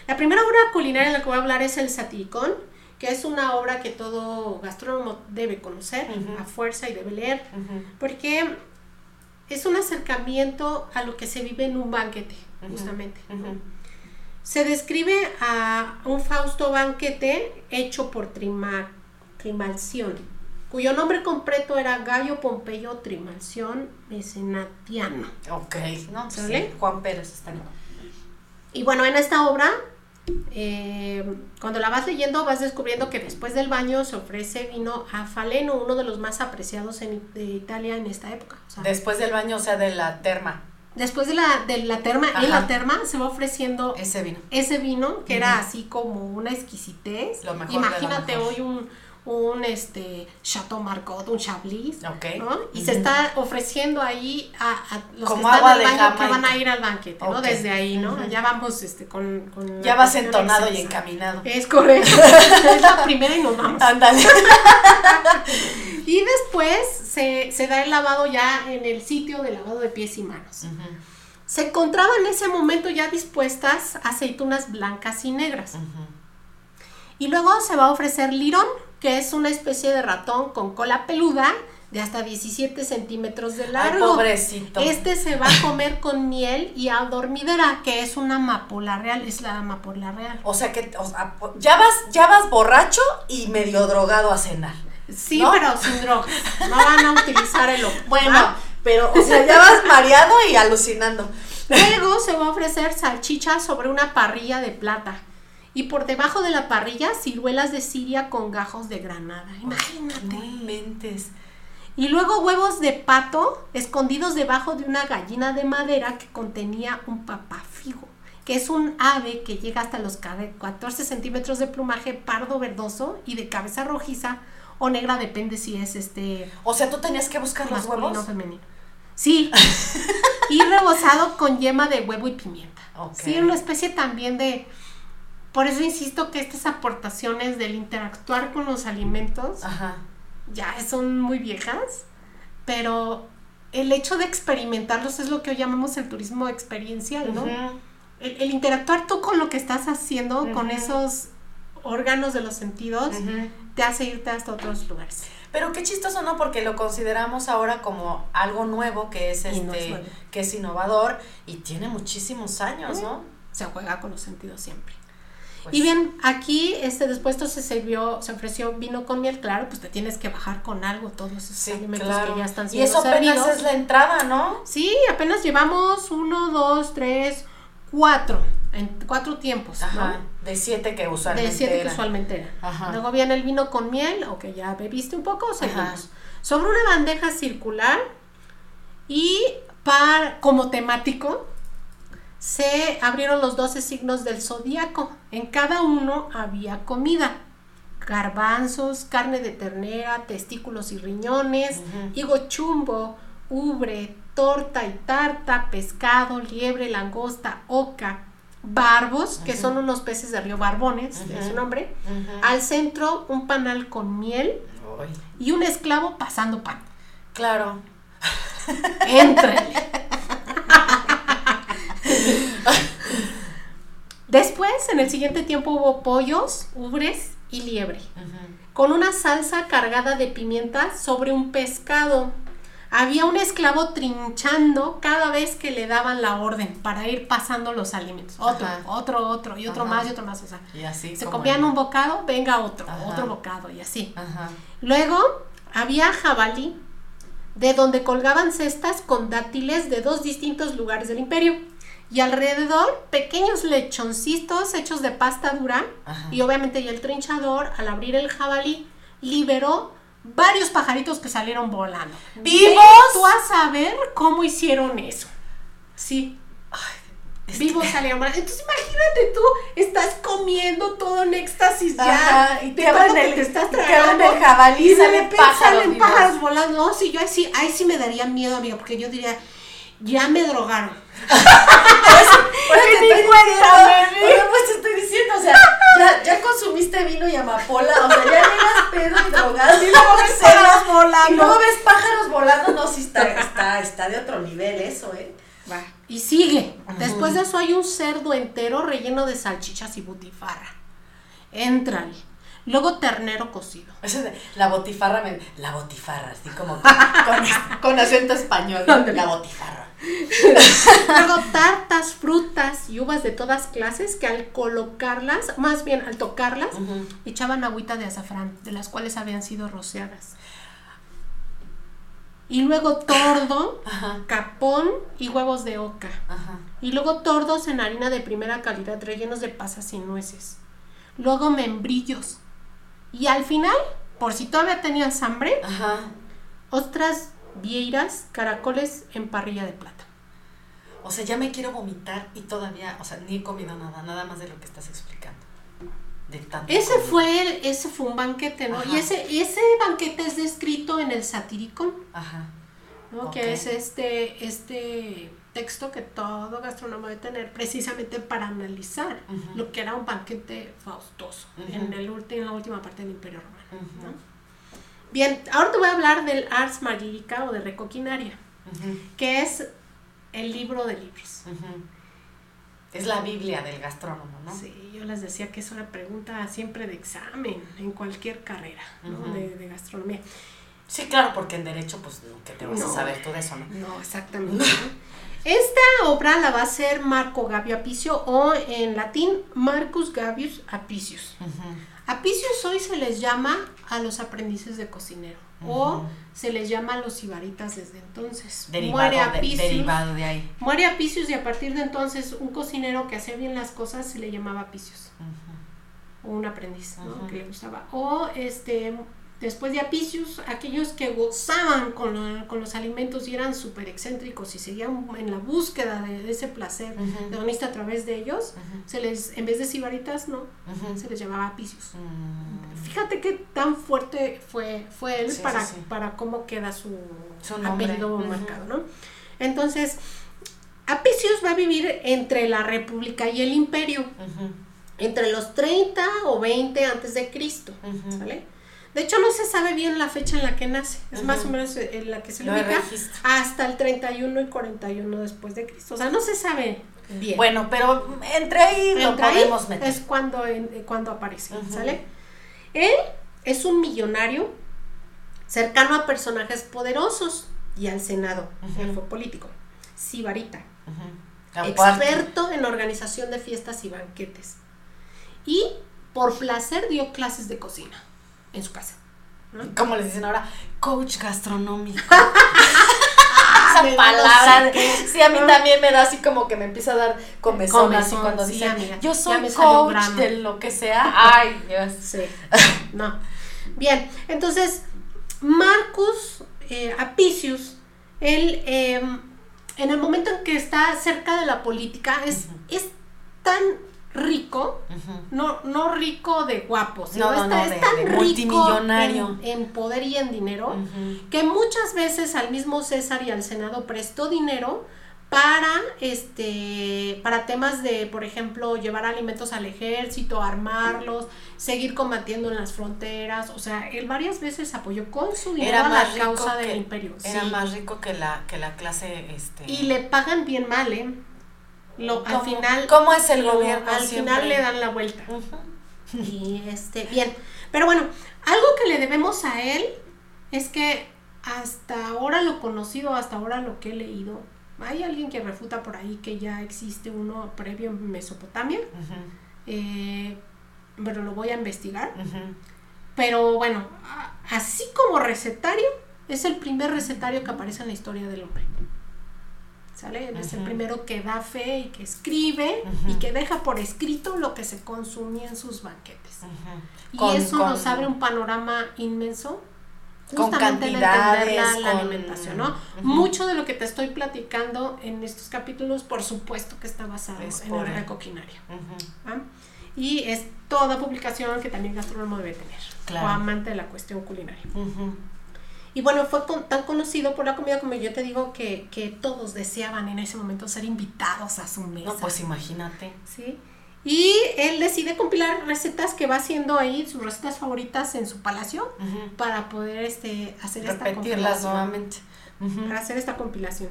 La primera obra culinaria de la que voy a hablar es el Satiricón, que es una obra que todo gastrónomo debe conocer a fuerza y debe leer, porque es un acercamiento a lo que se vive en un banquete, justamente. Se describe a un Fausto banquete hecho por Trima, Trimalción cuyo nombre completo era Gallo Pompeyo Trimalción Mecenatiano. Ok, ¿no? ¿Sale? Juan Pérez está Y bueno, en esta obra, eh, cuando la vas leyendo, vas descubriendo que después del baño se ofrece vino a Faleno, uno de los más apreciados en, de Italia en esta época. después del baño, o sea, de la terma. Después de la, de la terma, en la terma se va ofreciendo ese vino. Ese vino, que era así como una exquisitez. Lo mejor Imagínate hoy un un este Chateau Margaux, un Chablis, ¿no? Y se está ofreciendo ahí a, los que están en baño que van a ir al banquete, ¿no? Desde ahí, ¿no? Ya vamos este con, con Ya vas entonado y encaminado. Es correcto. es la primera y nos vamos. Ándale. y después se, se, da el lavado ya en el sitio de lavado de pies y manos. Se encontraban en ese momento ya dispuestas aceitunas blancas y negras. Y luego se va a ofrecer lirón, que es una especie de ratón con cola peluda de hasta 17 centímetros de largo. pobrecito. Este se va a comer con miel y adormidera, que es una amapola real, es la amapola real. O sea que ya vas, ya vas borracho y medio drogado a cenar. Sí, pero sin drogas. No van a utilizar el Bueno, pero, o sea, ya vas mareado y alucinando. Luego se va a ofrecer salchicha sobre una parrilla de plata y por debajo de la parrilla ciruelas de Siria con gajos de granada. Imagínate. mentes. Y luego huevos de pato escondidos debajo de una gallina de madera que contenía un papafigo, que es un ave que llega hasta los 14 centímetros de plumaje pardo verdoso y de cabeza rojiza o negra, depende si es este. O sea, tú tenías que buscar los huevos. femenino. Sí. y rebozado con yema de huevo y pimienta. Sí, una especie también de por eso insisto que estas aportaciones del interactuar con los alimentos ya son muy viejas, pero el hecho de experimentarlos es lo que hoy llamamos el turismo experiencial, ¿no? el, interactuar tú con lo que estás haciendo, con esos órganos de los sentidos, te hace irte hasta otros lugares. Pero qué chistoso, ¿no? Porque lo consideramos ahora como algo nuevo, que es este, que es innovador y tiene muchísimos años, ¿no? Se juega con los sentidos siempre. Pues y bien, aquí este después se sirvió, se ofreció vino con miel, claro, pues te tienes que bajar con algo todos esos alimentos que ya están siendo Y eso apenas es la entrada, ¿no? Sí, apenas llevamos uno, dos, tres, cuatro, en cuatro tiempos, Ajá, de siete que usualmente De siete que usualmente era. Ajá. Luego viene el vino con miel, o que ya bebiste un poco, seguimos. Sobre una bandeja circular y para, como temático, se abrieron los 12 signos del zodiaco. En cada uno había comida. Garbanzos, carne de ternera, testículos y riñones, higo chumbo, ubre, torta y tarta, pescado, liebre, langosta, oca, barbos, que son unos peces de río Barbones, es su nombre. Al centro, un panal con miel y un esclavo pasando pan. Claro. Entre. Después, en el siguiente tiempo hubo pollos, ubres y liebre, con una salsa cargada de pimienta sobre un pescado. Había un esclavo trinchando cada vez que le daban la orden para ir pasando los alimentos. Otro, otro, otro, y otro más, y otro más. O sea, y así se comían un bocado, venga otro, otro bocado, y así. Luego había jabalí, de donde colgaban cestas con dátiles de dos distintos lugares del imperio y alrededor pequeños lechoncitos hechos de pasta dura y obviamente y el trinchador al abrir el jabalí liberó varios pajaritos que salieron volando. ¿Vivos? tú a saber cómo hicieron eso. Sí. Vivos salieron volando. Entonces imagínate tú, estás comiendo todo en éxtasis ya. y te, van el, te estás tragando. el jabalí y salen pájaros, pájaros volando. No, sí, yo ahí sí, ahí sí me daría miedo, amiga, porque yo diría, ya me drogaron por eso, te estoy diciendo, pues te estoy diciendo, o sea, ya, ya consumiste vino y amapola, o sea, ya llegas pedo y drogado, y luego ves pájaros volando. Y luego ves pájaros volando, no, sí está, está, está de otro nivel eso, eh. Va. Y sigue. Después de eso hay un cerdo entero relleno de salchichas y butifarra. Entran. Luego ternero cocido. la botifarra, la botifarra, así como con, con acento español. La botifarra. Luego tartas, frutas y uvas de todas clases que al colocarlas, más bien al tocarlas, echaban agüita de azafrán, de las cuales habían sido rociadas. Y luego tordo, capón y huevos de oca. Y luego tordos en harina de primera calidad rellenos de pasas y nueces. Luego membrillos. Y al final, por si todavía tenías hambre, ostras vieiras, caracoles en parrilla de plata. O sea, ya me quiero vomitar y todavía, o sea, ni he comido nada, nada más de lo que estás explicando. De tanto ese fue ese fue un banquete, ¿no? Y ese, ese banquete es descrito en el Satiricón. Ajá. ¿no? Que es este, este texto que todo gastrónomo debe tener precisamente para analizar lo que era un banquete faustoso en, el, en la última parte del Imperio Romano. ¿no? Bien, ahora te voy a hablar del Ars Magica o de Recoquinaria, que es el libro de libros. Es la Biblia del gastrónomo, ¿no? Sí, yo les decía que es una pregunta siempre de examen en cualquier carrera de, gastronomía. Sí, claro, porque en derecho, pues, ¿qué te vas a saber todo eso, no? No, exactamente. Esta obra la va a hacer Marco Gabio Apicio o en latín Marcus Gabius Apicius. Apicios hoy se les llama a los aprendices de cocinero o se les llama a los ibaritas desde entonces. muere Apicius, de, derivado de ahí. Muere Apicius y a partir de entonces un cocinero que hacía bien las cosas se le llamaba Apicius. O un aprendiz, ¿no? Que le gustaba. O este Después de Apicius, aquellos que gozaban con, los alimentos y eran súper excéntricos y seguían en la búsqueda de, ese placer hedonista a través de ellos, se les, en vez de sibaritas, no, se les llamaba Apicius. Mm. Fíjate qué tan fuerte fue, fue él para, para cómo queda su, apellido marcado, ¿no? Entonces, Apicius va a vivir entre la República y el Imperio, entre los 30 o 20 antes de Cristo, ¿sale? De hecho, no se sabe bien la fecha en la que nace. Es más o menos en la que se lo ubica hasta el 31 y 41 después de Cristo. O sea, no se sabe bien. Bueno, pero entre ahí lo podemos meter. Es cuando, cuando aparece, ¿sale? Él es un millonario cercano a personajes poderosos y al Senado, fue político. Sibarita, experto en organización de fiestas y banquetes. Y por placer dio clases de cocina en su casa. Como les dicen ahora, coach gastronómico. Esa palabra. sí, a mí también me da así como que me empieza a dar comezón, así cuando sí, yo soy coach de lo que sea. Ay, Dios. Sí. No. Bien, entonces, Marcus eh, Apicius, él, em, en el momento en que está cerca de la política, es, es tan rico, no, no rico de guapo, sino es tan rico En, poder y en dinero, que muchas veces al mismo César y al Senado prestó dinero para este para temas de por ejemplo llevar alimentos al ejército armarlos seguir combatiendo en las fronteras. O sea él varias veces apoyó con su dinero era la causa del imperio era más rico que la que la clase este y le pagan bien mal eh lo, al final. ¿Cómo es el gobierno? Al final le dan la vuelta. Y este, bien. Pero bueno, algo que le debemos a él es que hasta ahora lo conocido, hasta ahora lo que he leído, hay alguien que refuta por ahí que ya existe uno previo en Mesopotamia. Eh, pero lo voy a investigar. Pero bueno, así como recetario, es el primer recetario que aparece en la historia del hombre. ¿Sale? es el primero que da fe y que escribe y que deja por escrito lo que se consumía en sus banquetes. Y eso nos abre un panorama inmenso justamente en entender la, alimentación, ¿no? Mucho de lo que te estoy platicando en estos capítulos, por supuesto que está basado en el recoquinario. ¿ah? Y es toda publicación que también gastrónomo debe tener, o amante de la cuestión culinaria. Y bueno, fue tan conocido por la comida como yo te digo que, todos deseaban en ese momento ser invitados a su mesa. No, pues imagínate. Sí. Y él decide compilar recetas que va haciendo ahí, sus recetas favoritas en su palacio, para poder este, hacer esta compilación. nuevamente. Para hacer esta compilación.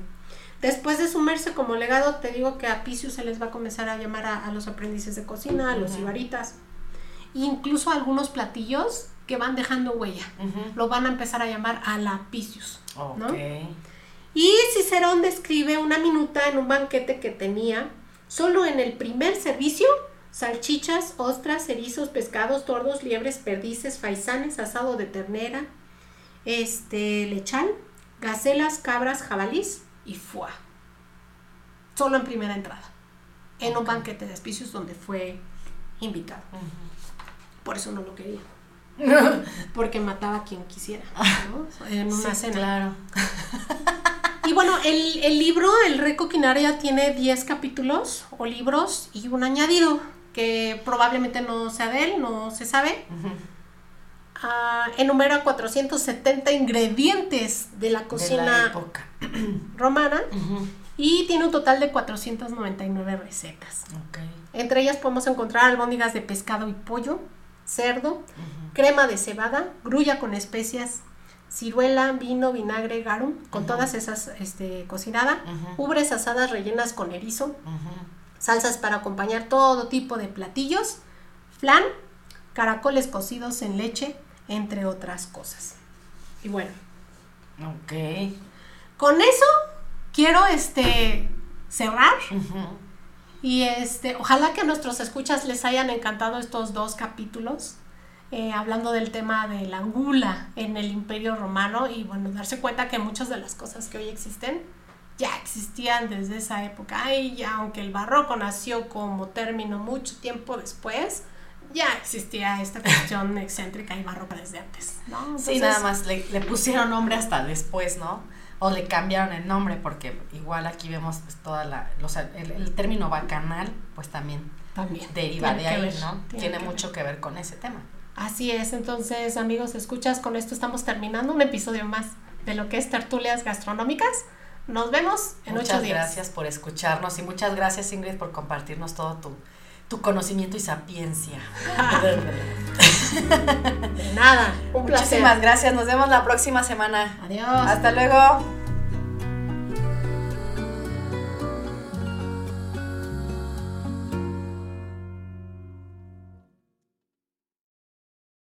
Después de sumerse como legado, te digo que a Picius se les va a comenzar a llamar a, los aprendices de cocina, a los ibaritas. Incluso algunos platillos que van dejando huella. Lo van a empezar a llamar alapicius. Y Cicerón describe una minuta en un banquete que tenía solo en el primer servicio salchichas, ostras, erizos, pescados, tordos, liebres, perdices, faisanes, asado de ternera, este, lechal, gacelas, cabras, jabalís y foie. Solo en primera entrada. En un banquete de espicios donde fue invitado. Por eso no lo quería. porque mataba a quien quisiera, En una cena. Claro. Y bueno, el, libro, El Rey Coquinaria, tiene 10 capítulos o libros y un añadido que probablemente no sea de él, no se sabe. Uh, enumera 470 ingredientes de la cocina romana y tiene un total de 499 recetas. Entre ellas podemos encontrar albóndigas de pescado y pollo, cerdo, crema de cebada, grulla con especias, ciruela, vino, vinagre, garum, con todas esas este, cocinada, ubres asadas rellenas con erizo, salsas para acompañar todo tipo de platillos, flan, caracoles cocidos en leche, entre otras cosas. Y bueno. Ok. Con eso quiero este cerrar. Y este, ojalá que a nuestros escuchas les hayan encantado estos dos capítulos. Eh, hablando del tema de la gula en el Imperio Romano y bueno, darse cuenta que muchas de las cosas que hoy existen ya existían desde esa época y ya aunque el barroco nació como término mucho tiempo después, ya existía esta cuestión excéntrica y barroca desde antes, ¿no? sí, nada más le, pusieron nombre hasta después, ¿no? O le cambiaron el nombre porque igual aquí vemos pues, toda la, o sea, el, término bacanal pues también, también deriva de ahí, ¿no? Tiene, mucho que ver con ese tema. Así es, entonces amigos, escuchas, con esto estamos terminando un episodio más de lo que es tertulias gastronómicas. Nos vemos en muchas ocho días. Muchas gracias por escucharnos y muchas gracias Ingrid por compartirnos todo tu, tu conocimiento y sapiencia. de nada, un placer. Muchísimas gracias, nos vemos la próxima semana. Adiós. Hasta luego.